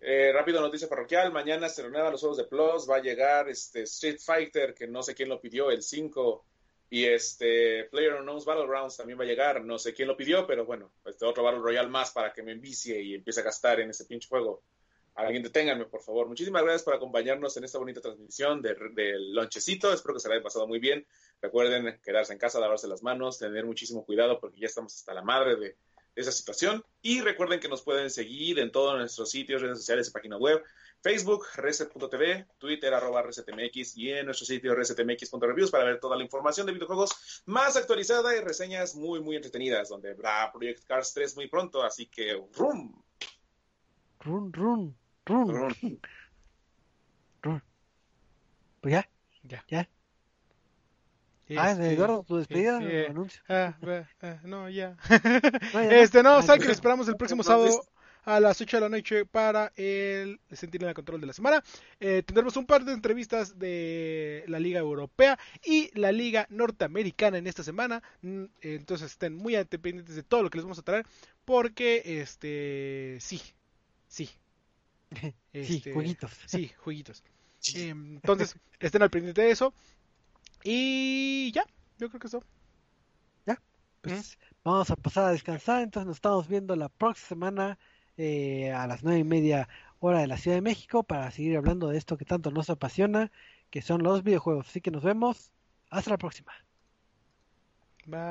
S3: Eh, rápido noticia parroquial, mañana se renuevan los juegos de Plus, va a llegar este Street Fighter, que no sé quién lo pidió, el 5 y este Player Unknown's Battlegrounds también va a llegar. No sé quién lo pidió, pero bueno, este otro Battle Royale más para que me envicie y empiece a gastar en ese pinche juego. Alguien deténganme, por favor. Muchísimas gracias por acompañarnos en esta bonita transmisión del de lonchecito. Espero que se la hayan pasado muy bien. Recuerden quedarse en casa, lavarse las manos, tener muchísimo cuidado porque ya estamos hasta la madre de, esa situación. Y recuerden que nos pueden seguir en todos nuestros sitios, redes sociales y página web. Facebook, reset.tv, Twitter, arroba resetmx y en nuestro sitio resetmx.reviews para ver toda la información de videojuegos más actualizada y reseñas muy, muy entretenidas, donde habrá Project Cars 3 muy pronto, así que ¡rum!
S1: ¡Rum, rum, rum! rum. Pues ya, ya, ya. ah, de Eduardo, tu despedida, anuncio.
S2: Ah, ah, no, ya. este, no, saben que esperamos el próximo sábado a las 8 de la noche para el Sentir en el Control de la semana. Eh, tendremos un par de entrevistas de la Liga Europea y la Liga Norteamericana en esta semana. Mm, entonces estén muy pendientes de todo lo que les vamos a traer porque, este, sí, sí.
S1: sí, este, jueguitos.
S2: Sí, jueguitos. Em, entonces, estén al pendiente de eso. Y ya, yo creo que eso.
S1: Ya, pues vamos a pasar a descansar. Entonces nos estamos viendo la próxima semana eh, a las nueve y media hora de la Ciudad de México para seguir hablando de esto que tanto nos apasiona, que son los videojuegos. Así que nos vemos. Hasta la próxima.
S2: Bye.